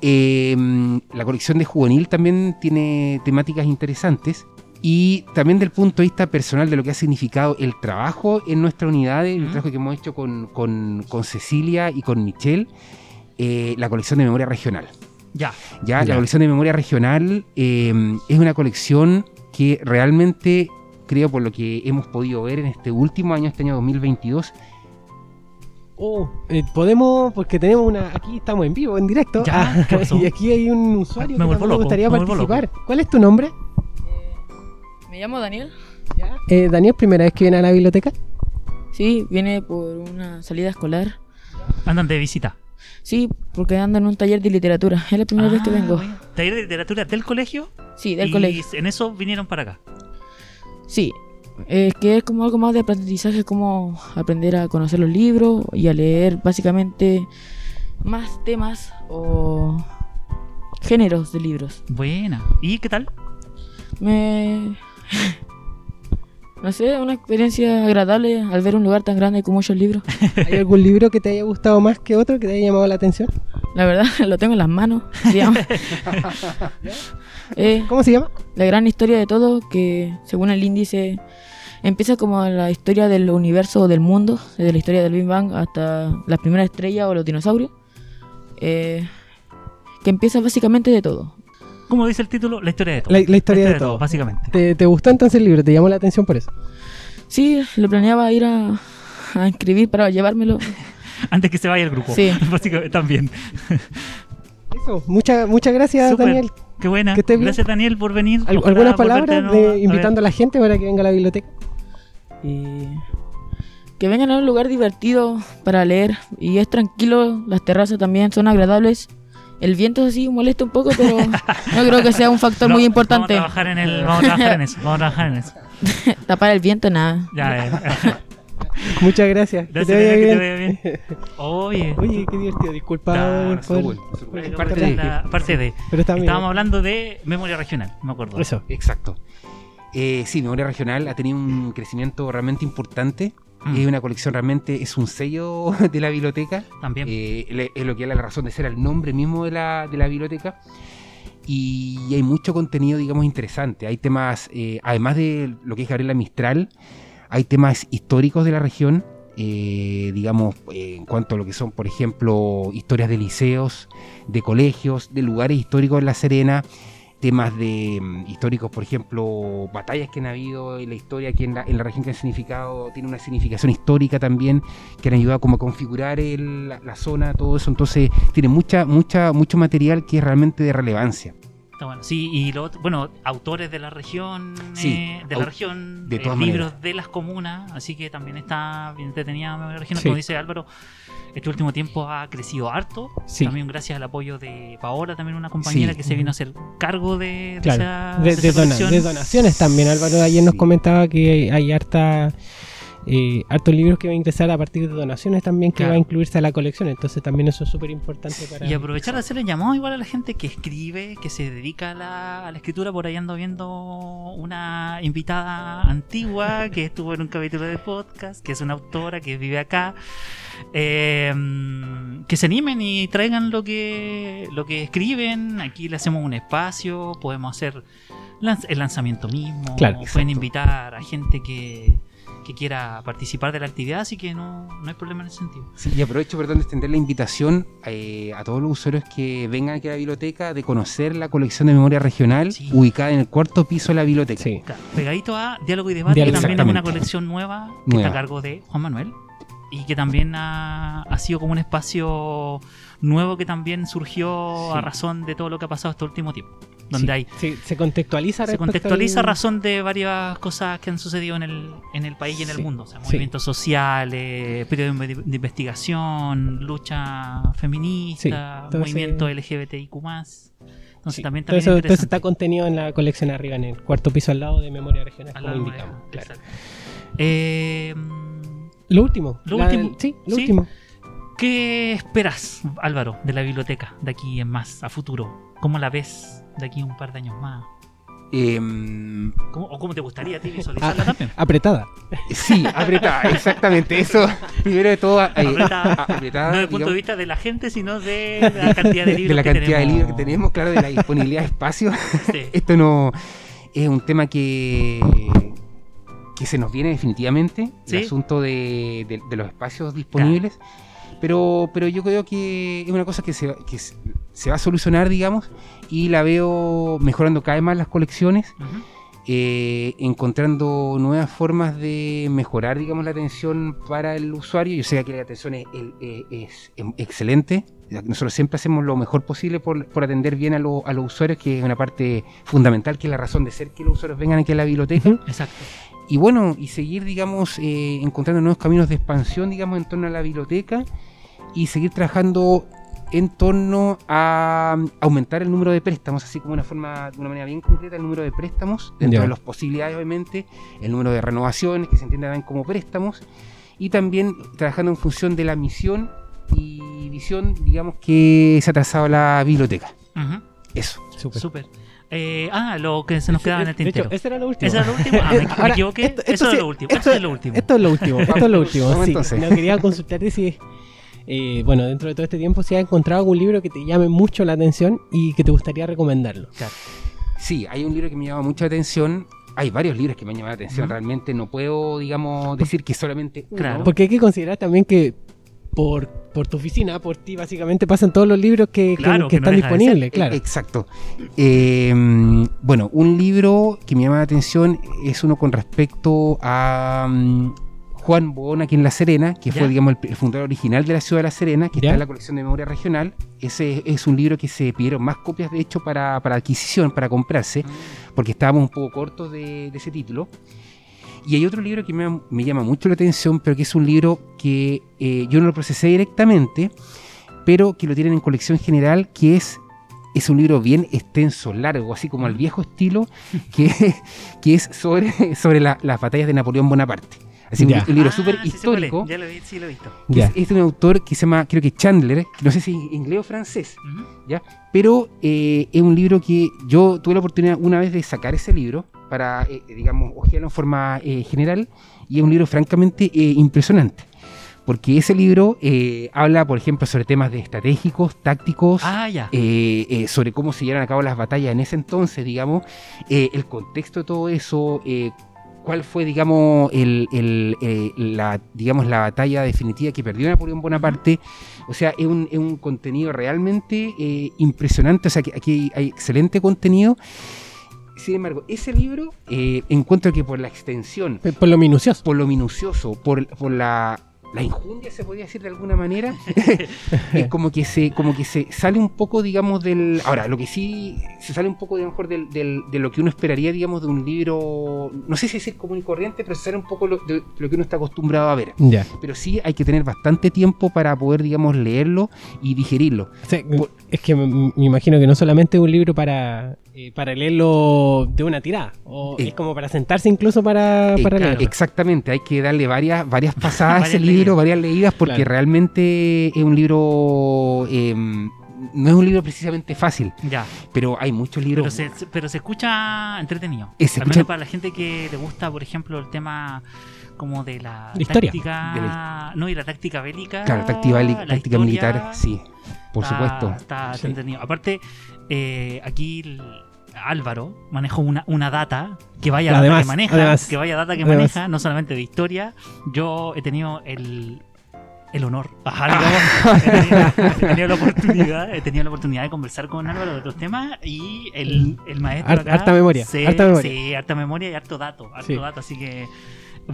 F: Eh, mm, la colección de juvenil también tiene temáticas interesantes. Y también del punto de vista personal de lo que ha significado el trabajo en nuestra unidad, el trabajo que hemos hecho con, con- con Cecilia y con Michelle, eh, la colección de memoria regional.
C: Ya.
F: Ya,
B: Ya.
F: la colección de memoria regional eh, es una colección que realmente, creo por lo que hemos podido ver en este último año, este año 2022,
B: Oh, eh, podemos, porque tenemos una. Aquí estamos en vivo, en directo.
C: Ya,
B: Ah, <laughs> y aquí hay un usuario
C: Me
B: que gustaría
C: me vuelvo
B: participar. ¿Cuál es tu nombre?
G: Me llamo Daniel.
B: Eh, Daniel, primera vez que viene a la biblioteca.
G: Sí, viene por una salida escolar.
C: Andan de visita.
G: Sí, porque ando en un taller de literatura. Es la primera vez que
C: Ah,
G: vengo.
C: ¿Taller de literatura del colegio?
G: Sí, del
C: y
G: colegio.
C: en eso vinieron para acá.
G: Sí. Es que es como algo más de aprendizaje, como aprender a conocer los libros y a leer básicamente más temas o géneros de libros.
C: Buena. ¿Y qué tal?
G: Me... No sé, una experiencia agradable al ver un lugar tan grande con muchos libros.
B: ¿Hay algún libro que te haya gustado más que otro que te haya llamado la atención?
G: La verdad, <laughs> lo tengo en las manos. <laughs> Eh,
B: ¿Cómo se llama?
G: la gran historia de todo, que según el índice empieza como la historia del universo o del mundo, desde la historia del Big Bang hasta la primera estrella o los dinosaurios, eh, que empieza básicamente de todo.
C: Como dice el título, la historia de todo.
B: La, la historia de todo.
C: básicamente.
B: ¿Te, te gustó entonces el libro? ¿Te llamó la atención por eso?
G: Sí, lo planeaba ir a, a inscribir para llevármelo. <laughs>
C: Antes que se vaya el grupo.
G: Sí. <laughs>
C: Básicamente, también.
B: Eso, muchas muchas gracias. Daniel.
C: Qué buena.
B: Que.
C: Gracias, Daniel, por venir.
B: ¿Al-
C: Ojalá
B: ¿Algunas palabras de, invitando a la gente para que venga a la biblioteca?
G: Y que vengan a un lugar divertido para leer y es tranquilo, las terrazas también son agradables. El viento así molesta un poco, pero <laughs> no creo que sea un factor
C: No,
G: muy importante.
C: Vamos a trabajar en, el, vamos a trabajar en eso. Vamos a trabajar en eso. <laughs>
G: Tapar el viento, nada.
C: Ya, ya. <laughs>
B: Muchas gracias. que
C: Gracias,
B: te vaya
C: que
B: bien.
C: te vaya bien. Oye.
B: Oye, qué divertido. Disculpa por-
F: Parte de-
C: La- Aparte de.
B: Pero está bien.
C: Estábamos hablando de memoria regional, me acuerdo.
B: Eso.
F: Exacto. Eh, sí, Memoria Regional ha tenido un crecimiento realmente importante.
C: Mm.
F: Es una colección realmente, es un sello <laughs> de la biblioteca.
C: También.
F: Eh, es lo que da la razón de ser el nombre mismo de la, de la biblioteca. Y hay mucho contenido, digamos, interesante. Hay temas, eh, además de lo que es Gabriela Mistral, hay temas históricos de la región, eh, digamos, eh, en cuanto a lo que son, por ejemplo, historias de liceos, de colegios, de lugares históricos en La Serena. Temas de mm, históricos, por ejemplo, batallas que han habido en la historia aquí en la, en la región que han significado, tiene una significación histórica también, que han ayudado como a configurar el- la, la zona, todo eso. Entonces, tiene mucha, mucha, mucho material que es realmente de relevancia.
C: Está bueno. Sí, y lo bueno, autores de la región,
F: Sí,
C: eh, de la región,
F: de
C: eh, libros
F: maneras.
C: de las comunas, así que también está bien entretenida la región,
B: Sí.
C: como dice Álvaro. Este último tiempo ha crecido harto,
B: Sí.
C: también gracias al apoyo de Paola, también una compañera que se vino a hacer cargo de, de
B: Claro,
C: esa,
B: de,
C: de
B: de
C: esa
B: dona-
C: colección.
B: de donaciones también. Álvaro ayer nos comentaba que hay, hay harta, eh, hartos libros que va a ingresar a partir de donaciones también que
C: Claro.
B: va a incluirse a la colección. Entonces también eso es súper importante para...
C: Y aprovechar de hacerle llamado igual a la gente que escribe, que se dedica a la, a la escritura. Por ahí ando viendo una invitada antigua que estuvo en un capítulo de podcast, que es una autora que vive acá. Eh, que se animen y traigan lo que, lo que escriben. Aquí le hacemos un espacio, podemos hacer lanz- el lanzamiento mismo.
B: Claro,
C: pueden
F: exacto.
C: invitar a gente que, que quiera participar de la actividad, así que no, no hay problema en ese sentido.
F: Sí, y aprovecho, perdón, de extender la invitación eh, a todos los usuarios que vengan aquí a la biblioteca de conocer la colección de memoria regional
C: Sí.
F: ubicada en el cuarto piso de la biblioteca.
B: Sí.
C: Claro, pegadito a Diálogo y Debate, que también es una colección nueva que
F: Nueva.
C: está a cargo de Juan Manuel y que también ha, ha sido como un espacio nuevo que también surgió a razón de todo lo que ha pasado este último tiempo. Donde
B: Sí,
C: hay,
B: sí, se contextualiza
C: se contextualiza a razón de varias cosas que han sucedido en el, en el país y en
B: Sí,
C: el mundo. O sea,
B: sí.
C: movimientos sociales, periodo de de investigación, lucha feminista,
B: Sí, todo
C: movimiento LGBTIQ. Entonces
B: Sí,
C: también,
B: todo
C: también
B: eso, todo eso
C: interesante.
B: está contenido en la colección arriba, en el cuarto piso al lado de Memoria Regional,
C: Al
B: como
C: de-
B: indicamos. claro.
C: Eh,
B: Lo último.
C: Lo
B: la-
C: último.
B: Sí, lo
C: Sí.
B: último.
C: ¿Qué esperas, Álvaro, de la biblioteca de aquí en más, a futuro? ¿Cómo la ves de aquí a un par de años más?
F: Em,
C: ¿Cómo- ¿O cómo te gustaría a ti
B: Ah,
C: visualizarla también?
B: apretada.
F: sí, apretada, exactamente. Eso, primero de todo, eh,
C: Apretada.
F: a- apretada,
C: no desde el punto de vista de la gente, sino de la cantidad de libros
F: de la
C: que
F: cantidad de libros que tenemos, claro, de la disponibilidad de espacio.
C: Sí. <laughs>
F: Esto no es un tema que, que se nos viene definitivamente,
C: Sí.
F: el asunto de, de- de los espacios disponibles. Pero, pero yo creo que es una cosa que, se, que se- va a solucionar, digamos, y la veo mejorando cada vez más las colecciones, eh, encontrando nuevas formas de mejorar, digamos, la atención para el usuario. Yo sé que aquí la atención es, eh, es em- excelente. Nosotros siempre hacemos lo mejor posible por, por atender bien a, lo- a los usuarios, que es una parte fundamental, que es la razón de ser que los usuarios vengan aquí a la biblioteca.
C: Exacto.
F: Y bueno, y seguir, digamos, eh, encontrando nuevos caminos de expansión, digamos, en torno a la biblioteca y seguir trabajando en torno a um, aumentar el número de préstamos, así como una forma, de una manera bien concreta, el número de préstamos, dentro
B: Ya.
F: de las posibilidades, obviamente, el número de renovaciones, que se entiendan como préstamos, y también trabajando en función de la misión y visión, digamos, que se ha trazado la biblioteca. Eso.
B: Súper.
C: Súper. Eh, ah, lo que se nos quedaba en el
B: De hecho,
C: tintero.
B: ese era lo último.
C: ¿Ese era lo último? Ah, me, <laughs> equivoqué.
B: esto- esto
C: Eso
B: sí-
C: lo último.
B: esto-
C: Esto es lo último.
B: Esto es lo último, esto es lo último. Sí.
F: entonces.
B: No, quería consultarte si, eh, bueno, dentro de todo este tiempo, si has encontrado algún libro que te llame mucho la atención y que te gustaría recomendarlo.
C: Claro.
F: Sí, hay un libro que me llama mucha atención. Hay varios libros que me han llamado la atención. Realmente no puedo, digamos, decir que solamente.
C: Claro.
B: Porque hay que considerar también que por, por tu oficina, por ti, básicamente pasan todos los libros que, que-
C: Claro,
B: que
C: que no
B: están disponibles, claro.
F: Exacto. Eh, bueno, un libro que me llama la atención es uno con respecto a mm, Juan Boón aquí en La Serena, que
C: Ya.
F: fue, digamos, el, el fundador original de la ciudad de La Serena, que
B: Ya.
F: está en la colección de memoria regional. Ese es un libro que se pidieron más copias, de hecho, para, para adquisición, para comprarse, porque estábamos un poco cortos de, de ese título. Y hay otro libro que me, me llama mucho la atención, pero que es un libro que eh, yo no lo procesé directamente, pero que lo tienen en colección general, que es, es un libro bien extenso, largo, así como al viejo estilo, que, <laughs> que es sobre, <laughs> sobre la- las batallas de Napoleón Bonaparte. Así un,
B: Ya.
F: un libro
C: Ah,
F: súper
C: sí
F: histórico.
C: Ya lo vi, sí lo he visto.
F: es, es de un autor que se llama, creo que Chandler, no sé si inglés o francés. ¿ya? Pero eh, es un libro que yo tuve la oportunidad una vez de sacar ese libro para, eh, digamos, ojearlo en forma eh, general y es un libro francamente eh, impresionante. Porque ese libro eh, habla, por ejemplo, sobre temas de estratégicos, tácticos,
C: Ah, ya.
F: eh, eh, sobre cómo se llevaron a cabo las batallas en ese entonces, digamos, eh, el contexto de todo eso, eh, cuál fue, digamos, el, el, eh, la, digamos, la batalla definitiva que perdió Napoleón Bonaparte. O sea, es un, es un contenido realmente eh, impresionante. O sea, que aquí hay excelente contenido. Sin embargo, ese libro eh, encuentro que por la extensión,
B: Por lo minucioso.
F: por lo minucioso, por, por la, la injundia, se podría decir de alguna manera, <laughs> es como que se, como que se sale un poco, digamos, del. Ahora, lo que sí se sale un poco, de, mejor, del, del- de lo que uno esperaría, digamos, de un libro. No sé si decir común y corriente, pero se sale un poco lo- de, lo que uno está acostumbrado a ver.
B: Ya.
F: Pero sí hay que tener bastante tiempo para poder, digamos, leerlo y digerirlo.
B: O sea, es que me, me imagino que no solamente es un libro para, eh, para leerlo de una tirada, o
F: Eh,
B: es como para sentarse incluso para, para leerlo.
F: Exactamente, hay que darle varias, varias <laughs> pasadas
C: Varias
F: ese libro, varias leídas, porque
B: Claro.
F: realmente es un libro. eh, no es un libro precisamente fácil,
C: Ya.
F: pero hay muchos libros.
C: Pero se, pero se escucha entretenido.
F: Eh, se
C: Al
F: escucha-
C: menos para la gente que le gusta, por ejemplo, el tema como de la
B: historia.
C: táctica. No, y la táctica bélica.
F: Claro, táctica,
C: la
F: táctica
C: historia,
F: militar, sí, por
C: está-
F: supuesto.
C: Está
B: Sí.
C: entretenido. Aparte, eh, aquí el- Álvaro manejó una, una data que vaya data
B: Además,
C: que maneja,
B: además.
C: que vaya data que
B: Además.
C: maneja, no solamente de historia. Yo he tenido el el honor, ajá, <laughs> he, tenido, he tenido la oportunidad, he tenido la oportunidad de conversar con Álvaro de otros temas y el, el maestro acá
B: harta memoria,
C: se-
B: harta memoria.
C: sí, harta memoria y harto dato, harto
B: Sí.
C: dato, así que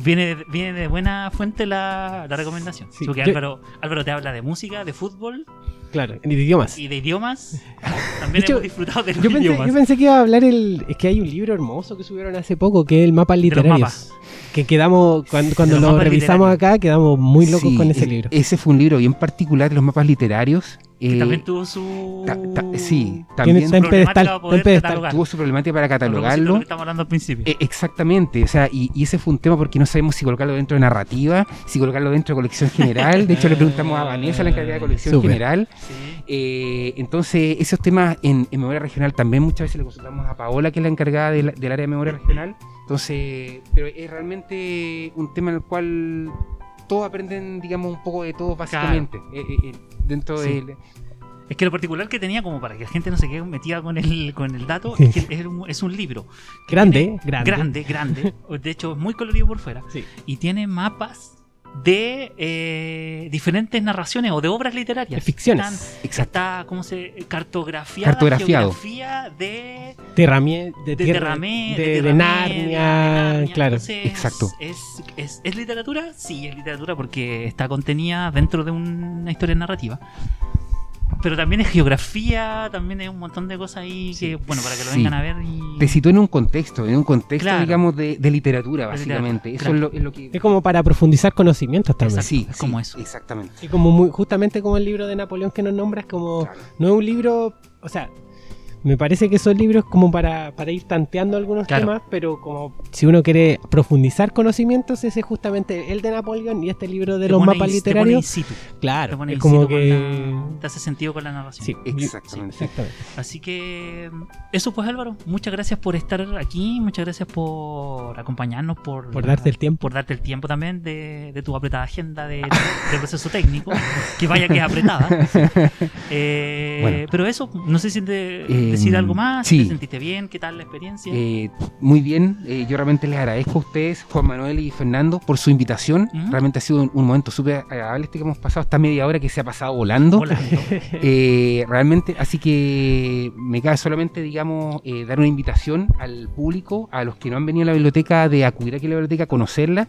C: viene, de- viene de buena fuente la, la recomendación.
B: Sí,
C: Porque
B: yo-
C: Álvaro, Álvaro te habla de música, de fútbol
B: Claro, en idiomas.
C: y de idiomas. También
B: De hecho,
C: hemos disfrutado de los
B: Yo pensé,
C: idiomas.
B: yo pensé que iba a hablar el. Es que hay un libro hermoso que subieron hace poco, que es el mapa
C: mapas.
B: Que quedamos, cuando, cuando lo revisamos
C: literarios.
B: acá, quedamos muy locos
F: Sí,
B: con ese
F: es-
B: libro.
F: Ese fue un libro bien particular de los mapas literarios.
C: Que
F: eh,
C: también tuvo su.
F: ta- ta- sí,
B: Tiene-
F: también
B: está en pedestal.
F: tuvo su problemática para
C: lo
F: catalogarlo.
C: que estamos hablando al principio.
F: Eh, exactamente, o sea, y, y ese fue un tema porque no sabemos si colocarlo dentro de narrativa, si colocarlo dentro de colección general. De hecho, le preguntamos a <laughs> Vanessa, la encargada de colección general.
C: Sí.
F: Eh, entonces, esos temas en, en memoria regional también muchas veces le consultamos a Paola, que es la encargada del, del área de memoria regional. Entonces, pero es realmente un tema en el cual todos aprenden, digamos, un poco de todo, básicamente. Eh, eh, eh, dentro
C: Sí.
F: de.
C: Es que lo particular que tenía, como para que la gente no se quede metida con el, con el dato, es que es un, es un libro.
B: Grande, grande.
C: Grande, <laughs> grande. De hecho, es muy colorido por fuera.
B: Sí.
C: Y tiene mapas de eh, diferentes narraciones o de obras literarias.
B: De ficciones.
C: Están-
F: Exacto.
C: Está, ¿cómo se cartografiada?
F: Cartografiado.
C: Geografía de,
B: Terramie- de,
C: de, Terramé,
B: de,
C: de,
B: de Narnia, claro.
C: Entonces,
F: Exacto.
C: Es, es, ¿Es literatura? Sí, es literatura porque está contenida dentro de una historia narrativa. Pero también es geografía, también es un montón de cosas ahí que, bueno, para que lo
F: Sí.
C: vengan a ver y...
F: Te citó en un contexto, en un contexto,
C: Claro.
F: digamos, de, de literatura,
C: De
F: básicamente.
C: literatura,
F: Eso
C: claro.
F: es, lo, es lo que.
B: Es como para profundizar conocimientos también.
C: Exacto.
F: Sí,
C: es
F: sí,
C: como eso.
F: Exactamente.
B: Y como muy, justamente como el libro de Napoleón que nos nombras, como
F: Claro.
B: no es un libro, o sea, me parece que son libros como para, para ir tanteando algunos
C: Claro.
B: temas, pero como si uno quiere profundizar conocimientos, ese es justamente el de Napoleón y este libro de
C: Te
B: los
C: pone
B: mapas
C: in- te pone in
B: literarios.
C: te
B: Claro,
C: pone
B: es
C: in
B: como que...
C: la- te hace sentido con la narración.
B: Sí,
F: Exactamente.
B: sí, exactamente.
C: Así que eso pues Álvaro, muchas gracias por estar aquí, muchas gracias por acompañarnos, por,
B: Por darte el tiempo.
C: por darte el tiempo también de, de tu apretada agenda de, de proceso técnico, que vaya que es apretada. <laughs> Eh,
F: Bueno.
C: Pero eso, no sé si de,
F: Eh,
C: decir algo más,
F: sí.
C: ¿te sentiste bien? ¿Qué tal la experiencia?
F: Eh, muy bien, eh, yo realmente les agradezco a ustedes, Juan Manuel y Fernando, por su invitación. Realmente ha sido un, un momento súper agradable este que hemos pasado, esta media hora que se ha pasado volando.
C: Volando. <laughs>
F: Eh, realmente, así que me cabe solamente, digamos, eh, dar una invitación al público, a los que no han venido a la biblioteca, de acudir aquí a la biblioteca, a conocerla,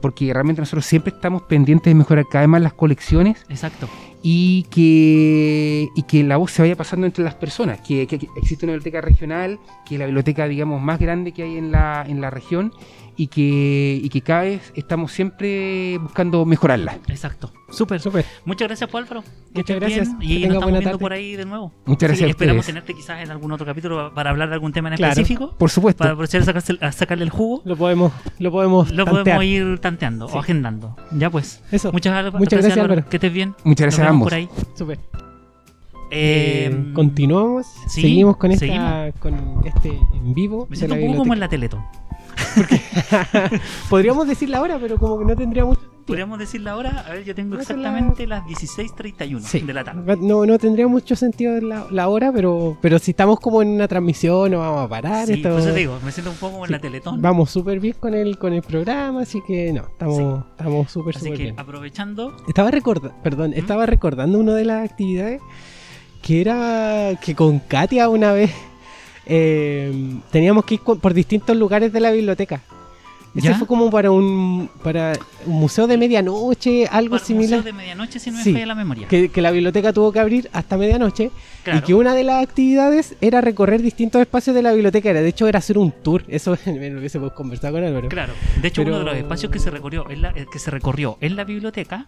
F: porque realmente nosotros siempre estamos pendientes de mejorar cada vez más las colecciones
C: Exacto.
F: Y que, y que la voz se vaya pasando entre las personas, que, que- existe una biblioteca regional, que es la biblioteca, digamos, más grande que hay en la, en la región y que, y que cada vez estamos siempre buscando mejorarla.
C: Exacto. Súper.
B: Súper.
C: Muchas gracias, pues, Álvaro. Que
B: Muchas
C: estés
B: gracias.
C: bien, Y
B: tenga
C: nos estamos
B: buena
C: viendo
B: tarde.
C: por ahí de nuevo.
F: Muchas gracias a
C: esperamos tenerte quizás en algún otro capítulo para hablar de algún tema en
B: Claro.
C: específico.
F: Por supuesto.
C: Para aprovechar de sacarse- a sacarle el jugo.
B: Lo podemos, lo podemos,
C: Lo
B: tantear.
C: podemos ir tanteando
B: Sí.
C: o agendando. Ya pues.
B: Eso.
C: Muchas,
B: Muchas gracias, Álvaro.
C: Que estés bien.
F: Muchas gracias
C: Nos
F: a
C: vemos
F: ambos.
C: por ahí.
B: Súper.
C: Eh,
B: Eh, continuamos,
C: sí,
B: seguimos con esta,
C: seguimos.
B: con este en vivo.
C: Me siento un poco como en la Teletón. <laughs>
B: Podríamos decirla ahora, pero como que no tendría mucho efectivo.
C: Podríamos decir la hora. A ver, yo tengo exactamente las 16.31
B: Sí.
C: de la tarde.
B: No, no tendría mucho sentido la, la hora, pero, pero si estamos como en una transmisión no vamos a parar.
C: Sí,
B: esto-
C: por eso digo, me siento un poco como en la Teletón.
B: Vamos súper bien con el, con el programa, así que no, estamos estamos súper,
C: Así
B: súper
C: que
B: bien.
C: aprovechando,
B: Estaba recordando, perdón,
C: ¿Mm?
B: estaba recordando una de las actividades que era que con Katia una vez eh, teníamos que ir por distintos lugares de la biblioteca. Ese
C: ¿Ya?
B: fue como para un para un museo de medianoche, algo
C: para
B: similar.
C: Museo de medianoche, si no me
B: Sí.
C: falla la memoria.
B: Que, que la biblioteca tuvo que abrir hasta medianoche
C: Claro.
B: y que una de las actividades era recorrer distintos espacios de la biblioteca. De hecho, era hacer un tour. Eso <laughs> me lo hubiésemos conversado con Álvaro.
C: Claro, de hecho
B: Pero-
C: uno de los espacios que se recorrió en la, eh, que se recorrió en la biblioteca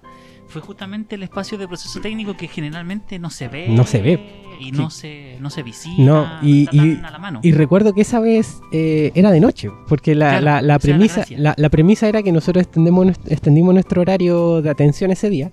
C: fue justamente el espacio de proceso técnico que generalmente no se ve
B: No se ve.
C: y no se no se visita,
B: No, y- y-
C: a la mano.
B: Y recuerdo que esa vez eh, era de noche, porque la,
C: Claro,
B: la- premisa, la, la premisa era que nosotros extendemos, extendimos nuestro horario de atención ese día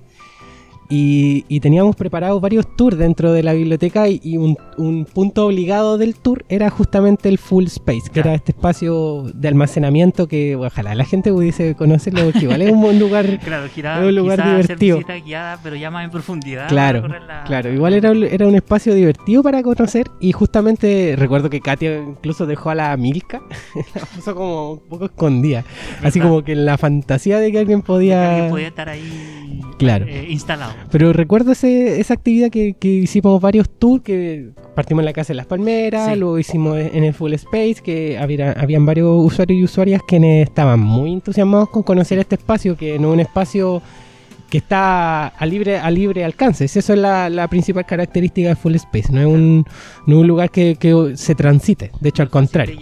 B: y, y teníamos preparados varios tours dentro de la biblioteca y, y un, un punto obligado del tour era justamente el full space, que
C: Claro.
B: era este espacio de almacenamiento que ojalá la gente pudiese conocerlo, porque igual es un buen lugar <laughs>
C: claro, girar,
B: es un lugar divertido.
C: guiada, pero ya más en profundidad.
B: Claro,
C: la-
B: Claro, igual era, un- era un espacio divertido para conocer y justamente recuerdo que Katia incluso dejó a la Milka, <laughs> la puso como un poco escondida, así como que en la fantasía de que alguien podía
C: estar ahí
B: Claro.
C: eh, instalado.
B: Pero recuerdo ese, esa actividad que, que hicimos varios tours, que partimos en la Casa de las Palmeras,
C: Sí.
B: luego hicimos en el Full Space, que había, habían varios usuarios y usuarias que estaban muy entusiasmados con conocer este espacio, que no es un espacio que está a libre, a libre alcance. Eso es la, la principal característica de Full Space, no es un, no es un lugar que, que se transite, de hecho al contrario.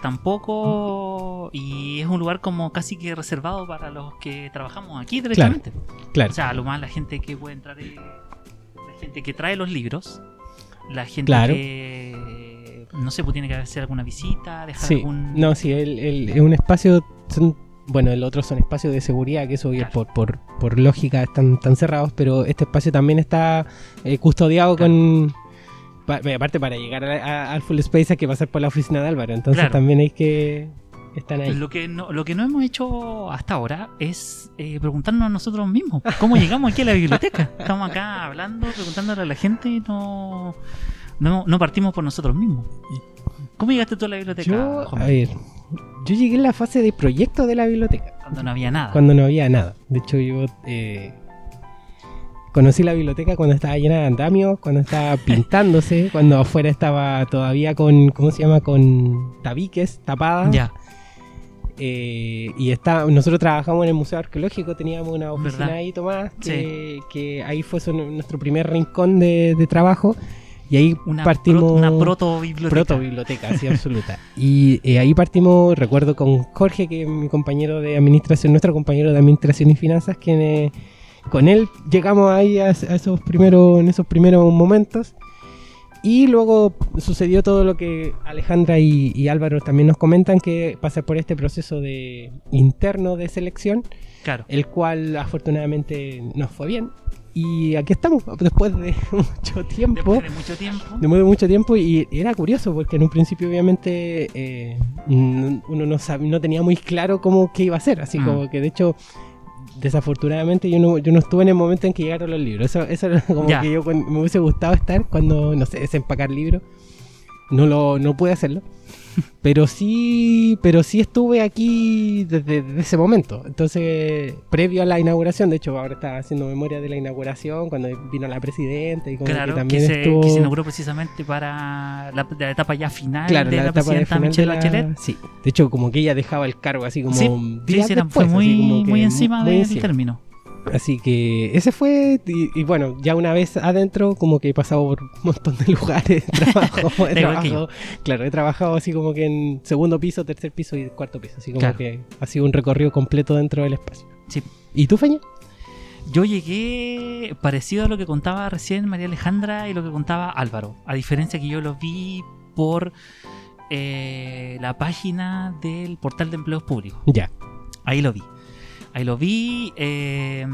C: Tampoco y es un lugar como casi que reservado para los que trabajamos aquí directamente.
B: Claro,
C: O sea, a lo más la gente que puede entrar es la gente que trae los libros, la gente
B: Claro.
C: que no sé, pues tiene que hacer alguna visita, dejar
B: sí,
C: algún
B: no, sí, el- el- es un espacio... son- bueno, el otro son espacios de seguridad, que eso
C: Claro.
B: por, por, por lógica están, están cerrados, pero este espacio también está eh, custodiado con... pa- eh, aparte, para llegar a- a- al Full Space hay que pasar por la oficina de Álvaro, entonces
C: Claro.
B: también hay que... Están ahí.
C: Lo que, no, lo que no hemos hecho hasta ahora es eh, preguntarnos a nosotros mismos cómo llegamos aquí a la biblioteca. <laughs> Estamos acá hablando, preguntándole a la gente y no, no, no partimos por nosotros mismos. ¿Cómo llegaste tú a la biblioteca?
B: Yo, a ver, yo llegué en la fase de proyecto de la biblioteca.
C: Cuando no había nada.
B: cuando no había nada. De hecho, yo eh, conocí la biblioteca cuando estaba llena de andamios, cuando estaba <laughs> pintándose, cuando afuera estaba todavía con, ¿cómo se llama? Con tabiques tapadas.
C: Ya,
B: Eh, y está, nosotros trabajamos en el Museo Arqueológico, teníamos una oficina
C: ¿Verdad?
B: ahí, Tomás, que, que ahí fue nuestro primer rincón de, de trabajo. Y ahí
C: una,
B: partimos...
C: pro- una proto biblioteca.
B: Proto biblioteca, así absoluta. Y eh, ahí partimos, recuerdo con Jorge, que es mi compañero de administración, nuestro compañero de administración y finanzas, que eh, con él llegamos ahí a, a esos primeros, en esos primeros momentos. Y luego sucedió todo lo que Alejandra y, y Álvaro también nos comentan, que pasa por este proceso de interno de selección,
C: Claro.
B: el cual afortunadamente nos fue bien. Y aquí estamos, después de <laughs> mucho tiempo
C: Después de mucho tiempo.
B: después de mucho tiempo y era curioso porque en un principio obviamente eh, uno no, sab- no tenía muy claro cómo qué iba a ser, así
C: Mm.
B: como que de hecho desafortunadamente yo no, yo no estuve en el momento en que llegaron los libros, eso, eso era <laughs> como
C: Ya.
B: que yo me hubiese gustado estar cuando, no sé, desempacar libros, no lo no pude hacerlo. <laughs> Pero sí, pero sí estuve aquí desde, desde ese momento. Entonces, previo a la inauguración, de hecho, ahora estaba haciendo memoria de la inauguración, cuando vino la presidenta y como
C: Claro,
B: que
C: que,
B: también
C: se,
B: estuvo...
C: que se inauguró precisamente para la, la etapa ya final
B: Claro,
C: de la,
B: la, etapa de
C: presidenta
B: de
C: Michelle
B: la-
C: Bachelet.
B: Sí, de hecho como que ella dejaba el cargo así como
C: Sí,
B: días
C: Sí,
B: después,
C: fue muy,
B: así como que
C: muy encima
B: muy
C: del término.
B: Así que ese fue, y, y bueno, ya una vez adentro como que he pasado por un montón de <laughs> lugares de trabajo. <laughs> he trabajado, claro, he trabajado así como que en segundo piso, tercer piso y cuarto piso, así como
C: Claro.
B: que ha sido un recorrido completo dentro del espacio.
C: Sí.
B: ¿Y tú, Feña?
C: Yo llegué parecido a lo que contaba recién María Alejandra y lo que contaba Álvaro. A diferencia que yo lo vi por eh, la página del portal de empleos públicos.
B: Ya,
C: Ahí lo vi. Ahí lo vi. eh,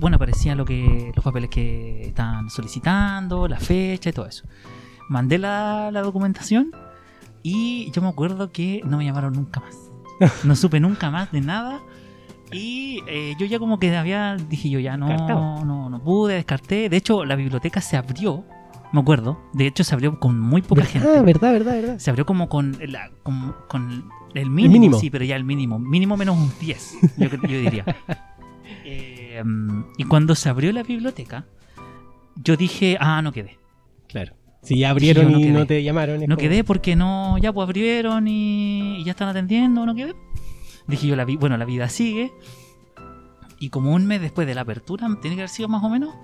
C: bueno, aparecían lo que, los papeles que estaban solicitando, la fecha y todo eso. Mandé la, la documentación y yo me acuerdo que no me llamaron nunca más. <laughs> No supe nunca más de nada. Y eh, yo ya como que había, dije yo ya no,
B: Descartado.
C: no, no pude, descarté. De hecho, la biblioteca se abrió, me acuerdo. De hecho, se abrió con muy poca
B: ¿Verdad?
C: gente.
B: verdad, verdad, verdad.
C: Se abrió como con, la, con, con el, mínimo,
B: mínimo.
C: Sí, pero ya el mínimo. Mínimo menos un 10, yo, yo diría. <laughs> Eh, y cuando se abrió la biblioteca, yo dije, ah, no quedé.
B: Claro. Si ya abrieron
C: Sí, yo no
B: y
C: quedé.
B: no te llamaron.
C: No
B: como-
C: quedé porque no, ya pues abrieron y, y ya están atendiendo, no quedé. Dije yo, la vi, bueno, la vida sigue. Y como un mes después de la apertura, tiene que haber sido más o menos,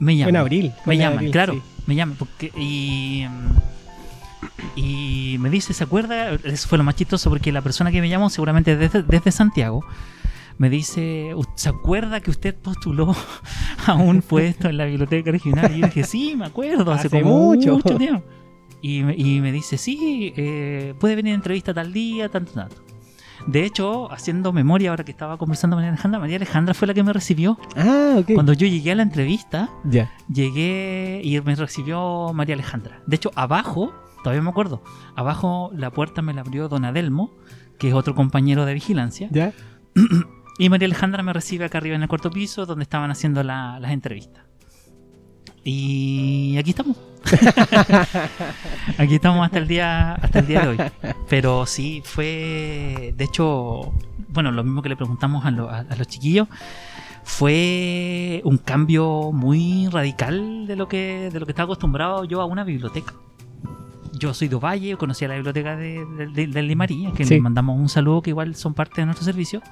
C: me
B: Fue
C: llaman.
B: en abril.
C: Me llaman,
B: abril,
C: claro,
B: sí.
C: me llaman. Porque, y, mm, y me dice, ¿se acuerda? Eso fue lo más chistoso porque la persona que me llamó, seguramente desde, desde Santiago, me dice, "¿U- ¿se acuerda que usted postuló <laughs> a un puesto en la biblioteca original? Y yo dije, sí, me acuerdo, hace,
B: Hace
C: como
B: mucho.
C: mucho, tiempo. Y, me- y me dice, sí, eh, puede venir a entrevista tal día, tanto, tanto. De hecho, haciendo memoria ahora que estaba conversando con María Alejandra, María Alejandra fue la que me recibió.
B: Ah, ok.
C: Cuando yo llegué a la entrevista,
B: Ya.
C: llegué y me recibió María Alejandra. De hecho, abajo, todavía me acuerdo, abajo la puerta me la abrió Don Adelmo, que es otro compañero de vigilancia.
B: Ya. <clears throat>
C: Y María Alejandra me recibe acá arriba en el cuarto piso, donde estaban haciendo la- las entrevistas. Y aquí estamos. <laughs> aquí estamos hasta el día hasta el día de hoy. Pero sí, fue. De hecho, bueno, lo mismo que le preguntamos a, lo- a- a los chiquillos. Fue un cambio muy radical de lo que de lo que estaba acostumbrado yo a una biblioteca. Yo soy de Ovalle, conocí a la biblioteca de, de, Limarí, que
B: Sí.
C: les mandamos un saludo, que igual son parte de nuestro servicio.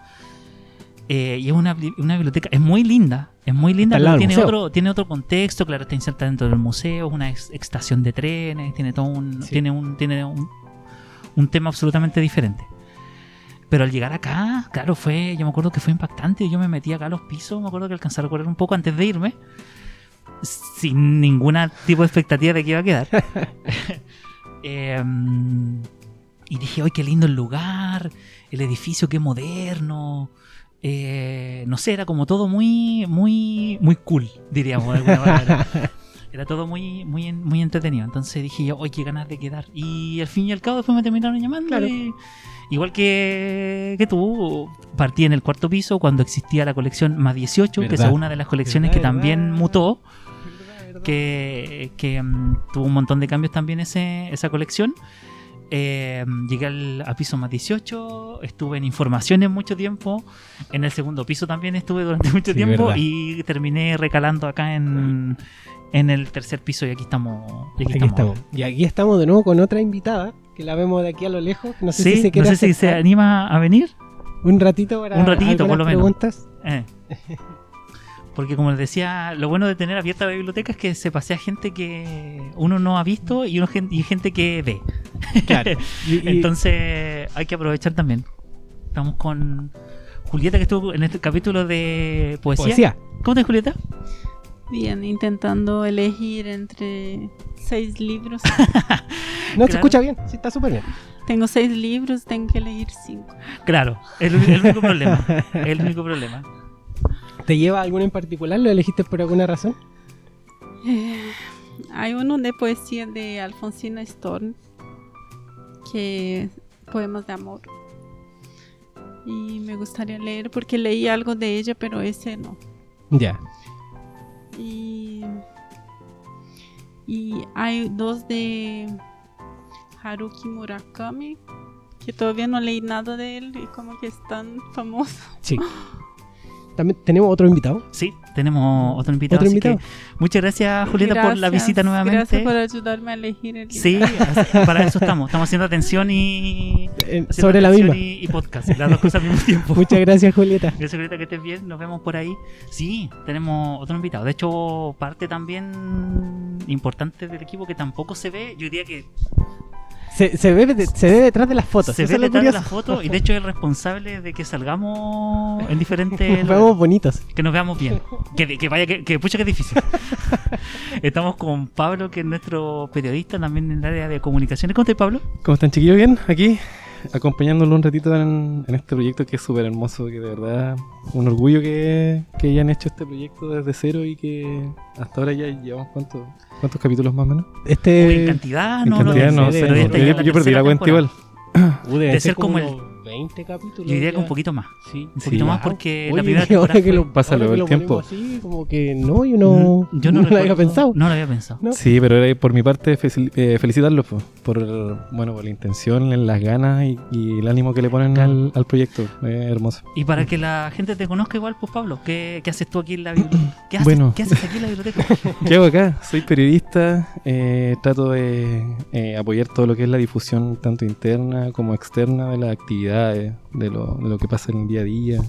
C: Eh, y es una, bli- una biblioteca, es muy linda, es muy linda, pero tiene
B: museo.
C: otro, tiene otro contexto, claro, está insertada dentro del museo, es una ex- estación de trenes, tiene todo un,
B: Sí.
C: tiene un, tiene un, un tema absolutamente diferente. Pero al llegar acá, claro, fue, yo me acuerdo que fue impactante, yo me metí acá a los pisos, me acuerdo que alcanzé a recorrer un poco antes de irme, sin ninguna tipo de expectativa de que iba a quedar. <laughs> Em, y dije, ¡ay, qué lindo el lugar! El edificio, qué moderno. Eh, no sé, era como todo muy, muy, muy cool, diríamos de alguna manera. <laughs> Era todo muy, muy, muy entretenido. Entonces dije yo, ¡ay, qué ganas de quedar! Y al fin y al cabo después me terminaron llamando.
B: Claro.
C: y- igual que, que tú, partí en el cuarto piso cuando existía la colección más 18, que es una de las colecciones
B: Verdad,
C: que también mutó que, que, mm, tuvo un montón de cambios también ese, esa colección. Eh, llegué al, a piso más 18, estuve en informaciones mucho tiempo, en el segundo piso también estuve durante <laughs> mucho
B: Sí,
C: tiempo
B: verdad.
C: y terminé recalando acá en, en el tercer piso y aquí estamos. y aquí
B: Aquí
C: estamos.
B: estamos. Y aquí estamos de nuevo con otra invitada, que la vemos de aquí a lo lejos. No sé
C: Sí,
B: si se
C: no sé si se anima a venir.
B: un ratito para
C: Un ratito, por lo menos.
B: preguntas.
C: Eh. <laughs> Porque como les decía, lo bueno de tener abierta la biblioteca es que se pasea gente que uno no ha visto y, uno, y gente que ve.
B: Claro. <laughs> Y- y-
C: Entonces hay que aprovechar también. Estamos con Julieta que estuvo en este capítulo de poesía.
B: poesía.
C: ¿Cómo estás, Julieta?
H: Bien, intentando elegir entre seis libros. <laughs>
B: No se
C: Claro.
B: escucha bien, sí, está súper bien.
H: tengo seis libros, tengo que elegir cinco.
C: Claro, el, el único problema. El único problema.
B: ¿Te lleva alguno en particular? ¿Lo elegiste por alguna razón?
H: Eh, hay uno de poesía de Alfonsina Storm, que poemas de amor. Y me gustaría leer porque leí algo de ella, pero ese no.
B: Ya.
H: Y, y hay dos de Haruki Murakami, que todavía no leí nada de él y como que es tan famoso.
B: Sí. <laughs> También tenemos otro invitado.
C: Sí, tenemos otro invitado.
B: Otro
C: así
B: invitado.
C: que muchas gracias, Julieta, por la
H: Gracias,
C: visita nuevamente.
H: Gracias por ayudarme a elegir el.
C: Sí, para eso estamos. Estamos haciendo atención y.
B: Eh,
C: haciendo
B: sobre la
C: atención
B: misma.
C: Y, y podcast, las dos cosas al mismo tiempo. <laughs>
B: Muchas gracias, Julieta.
C: Gracias, Julieta, que estés bien. Nos vemos por ahí. Sí, tenemos otro invitado. De hecho, parte también importante del equipo que tampoco se ve. Yo diría que
B: Se, se, ve, de- se ve detrás de las fotos.
C: se
B: eso
C: ve detrás de la
B: curioso.
C: foto y de hecho es el responsable de que salgamos en diferentes. <laughs>
B: Nos vemos bonitos.
C: que nos veamos bien. Que, que vaya, que, que pucha que es difícil. <laughs> Estamos con Pablo, que es nuestro periodista también en el área de comunicaciones. ¿Cómo estás, Pablo?
I: ¿Cómo están chiquillos? Bien, aquí acompañándolo un ratito en, en este proyecto que es súper hermoso, que de verdad un orgullo que, que hayan hecho este proyecto desde cero y que hasta ahora ya llevamos cuántos cuántos capítulos más o menos.
C: Uy, en
B: Este.
C: cantidad,
I: En
C: no,
I: cantidad
C: no,
I: no,
B: sé,
I: sé, no,
C: esta
I: yo,
C: ya es la
I: yo perdí la cuenta igual. <coughs>
B: debe
C: de
B: ser
C: ser como el,
B: uno- 20 capítulos.
C: Yo diría que un poquito más.
B: Sí,
C: Un poquito más
B: Wow.
C: porque
B: Oye,
C: la primera <laughs>
B: ahora
C: temporada
B: que lo,
I: Pasa luego el tiempo.
B: Así, como que no, yo no,
C: yo no, <laughs>
B: lo había pensado.
C: No lo había pensado.
B: No.
I: Sí, pero era por mi parte fel- eh, felicitarlos po, por, bueno, por la intención, las ganas y, y el ánimo que le ponen al, al proyecto. Hermoso.
C: Y para que la gente te conozca igual, pues Pablo, ¿qué, qué haces tú aquí en la biblioteca? <clears throat> ¿Qué haces,
I: Bueno.
C: ¿qué haces aquí en la biblioteca? <laughs>
I: ¿Qué hago acá? Soy periodista, eh, trato de eh, apoyar todo lo que es la difusión tanto interna como externa de las de lo, de lo que pasa en el día a día,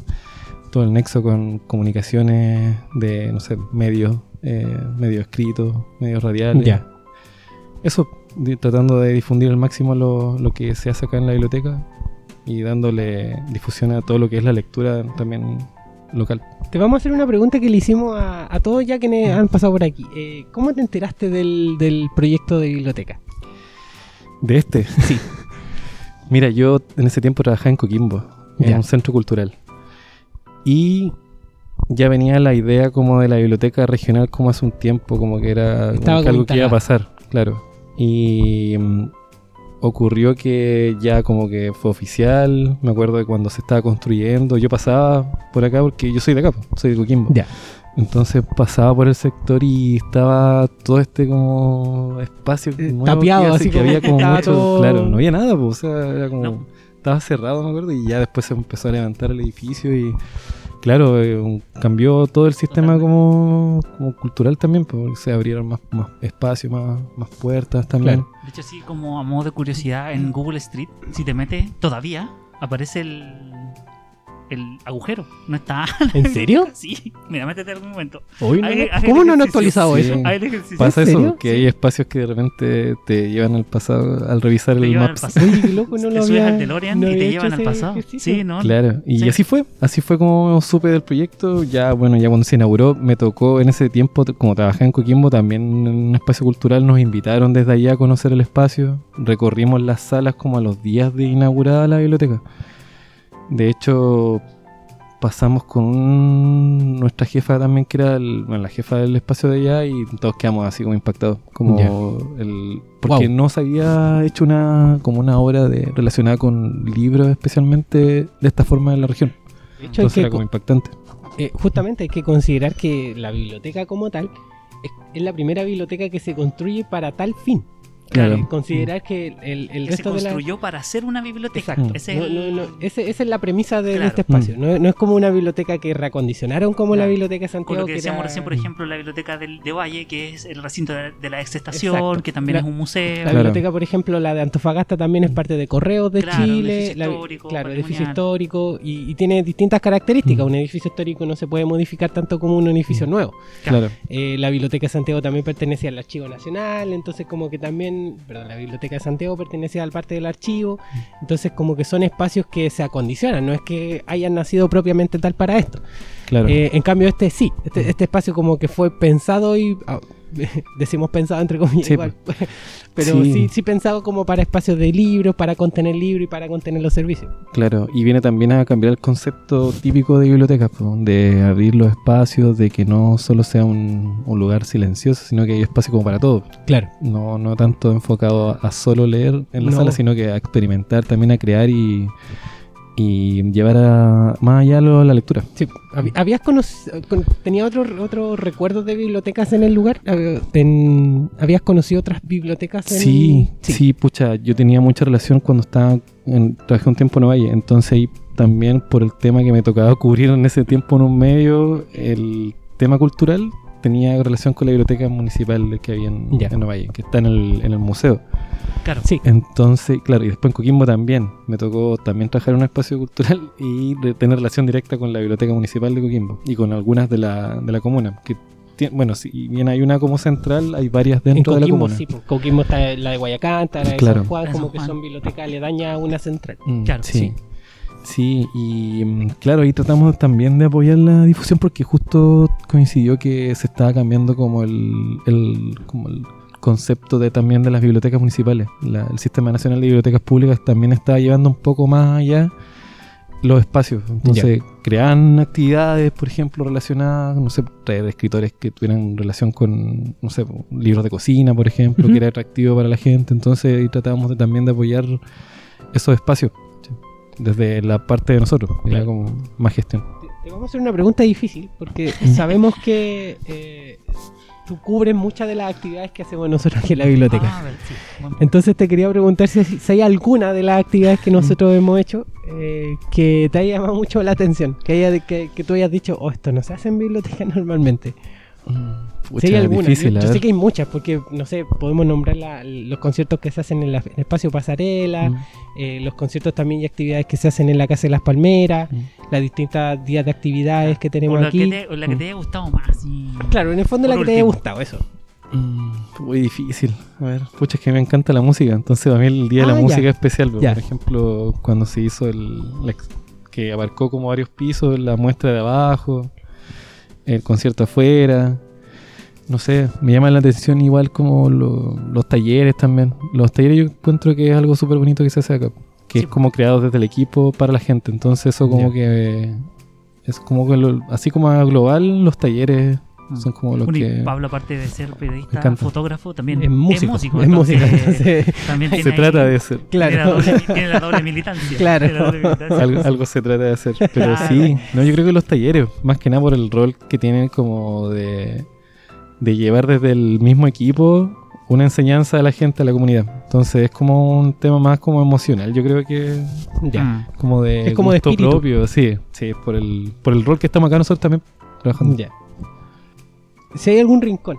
I: todo el nexo con comunicaciones de, no sé, medios, eh, medios escritos, medios radiales.
B: Ya.
I: Eso, tratando de difundir al máximo lo, lo que se hace acá en la biblioteca y dándole difusión a todo lo que es la lectura también local.
B: Te vamos a hacer una pregunta que le hicimos a, a todos ya que ne- han pasado por aquí. Eh, ¿Cómo te enteraste del, del proyecto de biblioteca?
I: ¿De este? Sí. <laughs> Mira, yo en ese tiempo trabajaba en Coquimbo, en un centro cultural. Y ya venía la idea como de la biblioteca regional como hace un tiempo, como que era como que algo que iba a pasar, claro. Y mm, ocurrió que ya como que fue oficial, me acuerdo de cuando se estaba construyendo, yo pasaba por acá porque yo soy de acá, soy de Coquimbo.
B: Ya.
I: Entonces pasaba por el sector y estaba todo este como espacio
B: Eh,
I: nuevo
B: tapiado,
I: que, hace
B: así
I: que
B: como
I: había como mucho,
B: todo-
I: claro, no había nada, pues, o sea, era como
C: No.
I: estaba cerrado, me acuerdo, y ya después se empezó a levantar el edificio y claro, eh, cambió todo el sistema como, como cultural también, porque se abrieron más, más espacios, más, más puertas también.
B: Claro.
C: De hecho, así como a modo de curiosidad, en Google Street, si te metes, todavía aparece el, el agujero. No está. <laughs>
B: ¿En serio? <laughs>
C: Sí, mira, métete algún momento.
B: Hoy no- ¿Cómo no han actualizado
I: Sí.
B: eso?
C: El.
I: Pasa
B: ¿En
I: eso,
B: serio?
I: que hay espacios que de repente te llevan al pasado al revisar
C: Te
I: el
C: pasado.
B: Oye, qué loco, no <laughs> lo
C: subes
B: había
C: al DeLorean
B: no
C: y te llevan al pasado.
B: ejercicio.
C: Sí, ¿no?
I: Claro, y
C: Sí.
I: así fue, así fue como supe del proyecto. Ya, bueno, ya cuando se inauguró, me tocó en ese tiempo, como trabajé en Coquimbo, también en un espacio cultural, nos invitaron desde allá a conocer el espacio. Recorrimos las salas como a los días de inaugurada la biblioteca. De hecho, pasamos con un- nuestra jefa también, que era el- bueno, la jefa del espacio de allá, y todos quedamos así como impactados. Como el, porque
B: Wow.
I: no se había hecho una como una obra de, relacionada con libros especialmente de esta forma en la región.
B: De hecho,
I: Entonces era como impactante.
B: eh, justamente hay que considerar que la biblioteca como tal es, es la primera biblioteca que se construye para tal fin.
I: Claro.
B: Eh, considerar que el, el
C: Que se
B: resto de la...
C: construyó para hacer una biblioteca.
B: Exacto.
C: Ese es
B: No,
C: el-
B: no, no, ese- esa es la premisa de, este espacio. No, no es como una biblioteca que reacondicionaron como la biblioteca de
C: Con
B: Santiago.
C: lo que decíamos
B: era-
C: recién, por ejemplo, la biblioteca del, de Valle, que es el recinto de, de la ex estación,
B: Exacto.
C: que también
B: La-
C: es un museo.
B: La
I: Claro.
B: biblioteca, por ejemplo, la de Antofagasta también es parte de Correos de Chile.
C: edificio
B: la-
C: histórico,
B: claro, edificio histórico. Y, y tiene distintas características.
I: Mm.
B: Un edificio histórico no se puede modificar tanto como un edificio
I: Mm.
B: nuevo.
I: Claro.
B: Eh, la Biblioteca de Santiago también pertenece al Archivo Nacional, entonces como que también, perdón, la Biblioteca de Santiago pertenece al parte del archivo, entonces como que son espacios que se acondicionan, no es que hayan nacido propiamente tal para esto.
I: Claro.
B: Eh, en cambio este sí, este, este espacio como que fue pensado y... <laughs> decimos pensado entre comillas
I: Sí,
B: igual, <laughs> pero
I: Sí.
B: sí. sí pensado como para espacios de libros, para contener libros y para contener los servicios.
I: Claro, y viene también a cambiar el concepto típico de bibliotecas, de abrir los espacios, de que no solo sea un, un lugar silencioso, sino que hay espacio como para todo.
B: Claro.
I: No, no tanto enfocado a, a solo leer en la
B: No.
I: sala, sino que a experimentar, también a crear y, y llevar a, más allá lo- la lectura.
B: Sí, hab- ¿Habías conocido, tenía otros otros recuerdos de bibliotecas en el lugar? Hab- ten- ¿Habías conocido otras bibliotecas? En...
I: Sí, sí, pucha, yo tenía mucha relación cuando estaba, en, trabajé un tiempo en Ovalle, entonces ahí también por el tema que me tocaba <laughs> cubrir en ese tiempo en un medio, el tema cultural tenía relación con la biblioteca municipal que había en,
B: Ya.
I: en Ovalle, que está en el, en el museo.
C: Claro.
B: Sí.
I: Entonces, claro, y después en Coquimbo también, me tocó también trabajar en un espacio cultural <laughs> y de- tener relación directa con la biblioteca municipal de Coquimbo y con algunas de la, de la comuna, que bueno, si bien hay una como central, hay varias
B: En
I: dentro de la
B: Coquimbo,
I: comuna.
B: sí. pues, Coquimbo está la de Guayacán, está la de
I: Claro.
B: San Juan, como
C: San
B: que son bibliotecas aledañas a una central.
I: Mm,
C: Claro,
I: sí.
C: sí.
I: Sí, y mm, claro, ahí tratamos también de apoyar la difusión porque justo coincidió que se estaba cambiando como el, el- como el concepto de también de las bibliotecas municipales. La- el Sistema Nacional de Bibliotecas Públicas también está llevando un poco más allá los espacios. Entonces, crean actividades, por ejemplo, relacionadas, no sé, traer escritores que tuvieran relación con, no sé, libros de cocina, por ejemplo, que era atractivo para la gente. Entonces, ahí tratábamos de, también de apoyar esos espacios. Desde la parte de nosotros, era
B: Claro.
I: como más gestión.
B: Te, te vamos a hacer una pregunta difícil, porque <laughs> sabemos que eh, tú cubres muchas de las actividades que hacemos nosotros aquí en la biblioteca.
C: Ah, ver, sí.
B: Entonces te quería preguntar si, si hay alguna de las actividades que nosotros hemos hecho eh, que te haya llamado mucho la atención, que, haya, que, que tú hayas dicho, oh, esto no se hace en biblioteca <laughs> normalmente.
I: Pucha,
B: si hay alguna,
I: difícil,
B: yo,
I: a
B: yo sé que hay muchas, porque, no sé, podemos nombrar la- los conciertos que se hacen en, la- en el espacio Pasarela,
I: Mm.
B: eh, los conciertos también y actividades que se hacen en la Casa de las Palmeras,
I: Mm.
B: las distintas días de actividades que
C: O
B: tenemos
C: la
B: aquí.
C: que te, o la que te haya gustado más. y-
B: Claro, en el fondo la que te haya gustado, eso.
I: Mm, Muy difícil. A ver, pucha, es que me encanta la música. Entonces, para mí el Día de
B: Ah,
I: la
B: ya.
I: Música es especial.
B: Ya.
I: Por ejemplo, cuando se hizo el. la que abarcó como varios pisos, la muestra de abajo, el concierto afuera. No sé, me llama la atención igual como lo- los talleres también. Los talleres yo encuentro que es algo súper bonito que se hace acá. Que
C: Sí.
I: es como creado desde el equipo para la gente. Entonces, eso como que. Es como que lo- así como a global, los talleres. Son como los
C: Bueno, y
I: que.
C: Pablo, aparte de ser periodista, fotógrafo, también
B: Es músico, es
C: entonces,
B: músico, entonces,
C: también <laughs> tiene
I: Se
C: ahí-
I: trata de ser.
C: Tiene la
B: claro.
C: doble, tiene la doble militancia. <laughs>
B: Claro.
C: La doble militancia.
I: algo, algo se trata de hacer. Pero
C: Claro.
I: sí, no, yo creo que los talleres, más que nada por el rol que tienen como de, de llevar desde el mismo equipo una enseñanza a la gente, a la comunidad. Entonces es como un tema más como emocional, yo creo que
B: ya.
C: Mm.
I: como de
B: Es como de
I: gusto
B: espíritu.
I: propio, sí, sí, por el, por el rol que estamos acá nosotros también trabajando.
B: Ya. Si hay algún rincón.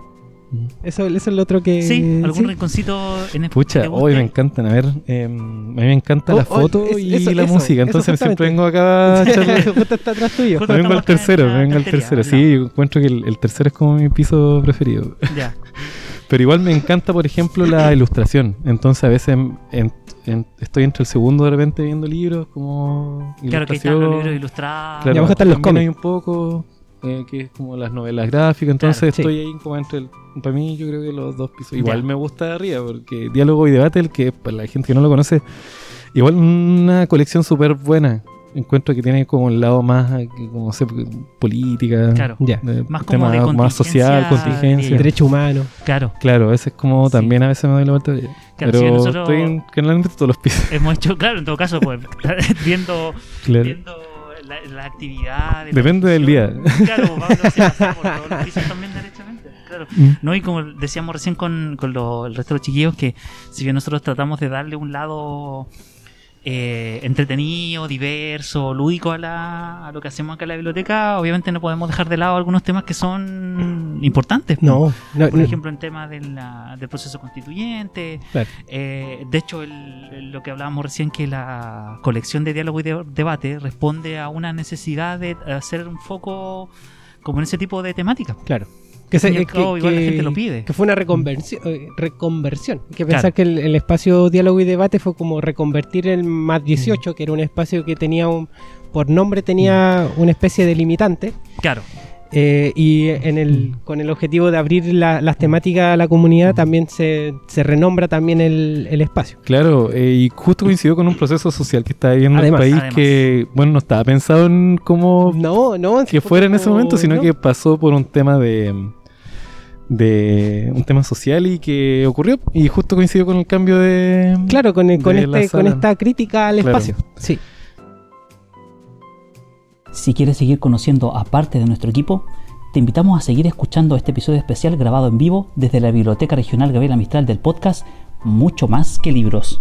I: Mm.
B: Eso, eso es lo otro que.
C: Sí, algún
B: sí.
C: rinconcito en el
I: Pucha, hoy me encantan. A ver, eh, a mí me encanta
B: Oh,
I: la
B: oh,
I: foto
B: es-
I: y
B: eso,
I: la
B: eso,
I: música. Entonces siempre vengo acá a <laughs>
B: Justo está atrás tuyo.
C: Justo
I: Me vengo al
C: en
I: tercero, me vengo al tercero. Sí, yo encuentro que el, el tercero es como mi piso preferido. <laughs>
C: Ya.
I: Pero igual me encanta, por ejemplo, la <coughs> ilustración. Entonces a veces en- en- estoy entre el segundo de repente viendo libros como
C: Claro que están los libros ilustrados.
I: Claro,
B: Y abajo están los cómics.
I: hay un poco eh, que es como las novelas gráficas. Entonces
B: Claro, sí.
I: estoy ahí como entre el... Para mí yo creo que los dos pisos. Igual
C: Ya.
I: me gusta de arriba porque Diálogo y Debate, el que para la gente que no lo conoce, igual una colección súper buena. Encuentro que tiene como el lado más, eh, como sé, política,
C: Claro.
B: Ya.
I: de
C: Más como
I: tema
C: de
I: más social,
C: contingencia.
B: Derecho humano.
C: Claro.
I: Claro, ese es como
C: Sí.
I: también a veces me doy la vuelta.
C: Claro,
I: pero
C: nosotros-
I: estoy en, generalmente todos los pisos.
C: Hemos hecho, claro, en todo caso, pues, <laughs> viendo,
I: Claro.
C: viendo la, la actividad. de la
I: Depende del día.
C: Claro, Pablo se pasa por también, derechamente. Claro.
I: Mm.
C: No, y como decíamos recién con, con lo- el resto de los chiquillos, que si bien nosotros tratamos de darle un lado eh, entretenido, diverso, lúdico a, la, a lo que hacemos acá en la biblioteca, obviamente no podemos dejar de lado algunos temas que son importantes. pues.
B: No, no,
C: Por
B: no.
C: ejemplo, en temas de del proceso constituyente.
B: Claro.
C: Eh, de hecho, el- el- lo que hablábamos recién, que la colección de diálogo y de- debate responde a una necesidad de hacer un foco como en ese tipo de temáticas.
B: Claro. Que,
C: Al fin y
B: se-
C: al cabo, igual la gente lo pide.
B: que fue una reconversión. eh, reconversión. Hay que
C: Claro.
B: pensar que el, el espacio diálogo y debate fue como reconvertir el más
C: Mm.
B: 18, que era un espacio que tenía un. Por nombre tenía una especie de limitante.
C: Claro,
B: eh, y en el, con el objetivo de abrir la- las temáticas a la comunidad, también se, se renombra también el, el espacio.
I: Claro, eh, y justo coincidió con un proceso social que está viviendo
B: Además,
I: el país
C: además.
I: que, bueno, no estaba pensado en cómo
B: No, no.
I: que fuera en ese momento, sino
B: no.
I: que pasó por un tema de de un tema social y que ocurrió y justo coincidió con el cambio de
B: Claro, con, el- con, este, con esta crítica al
I: Claro.
B: espacio. Sí.
E: Si quieres seguir conociendo a parte de nuestro equipo, te invitamos a seguir escuchando este episodio especial grabado en vivo desde la Biblioteca Regional Gabriela Mistral del podcast Mucho más que libros.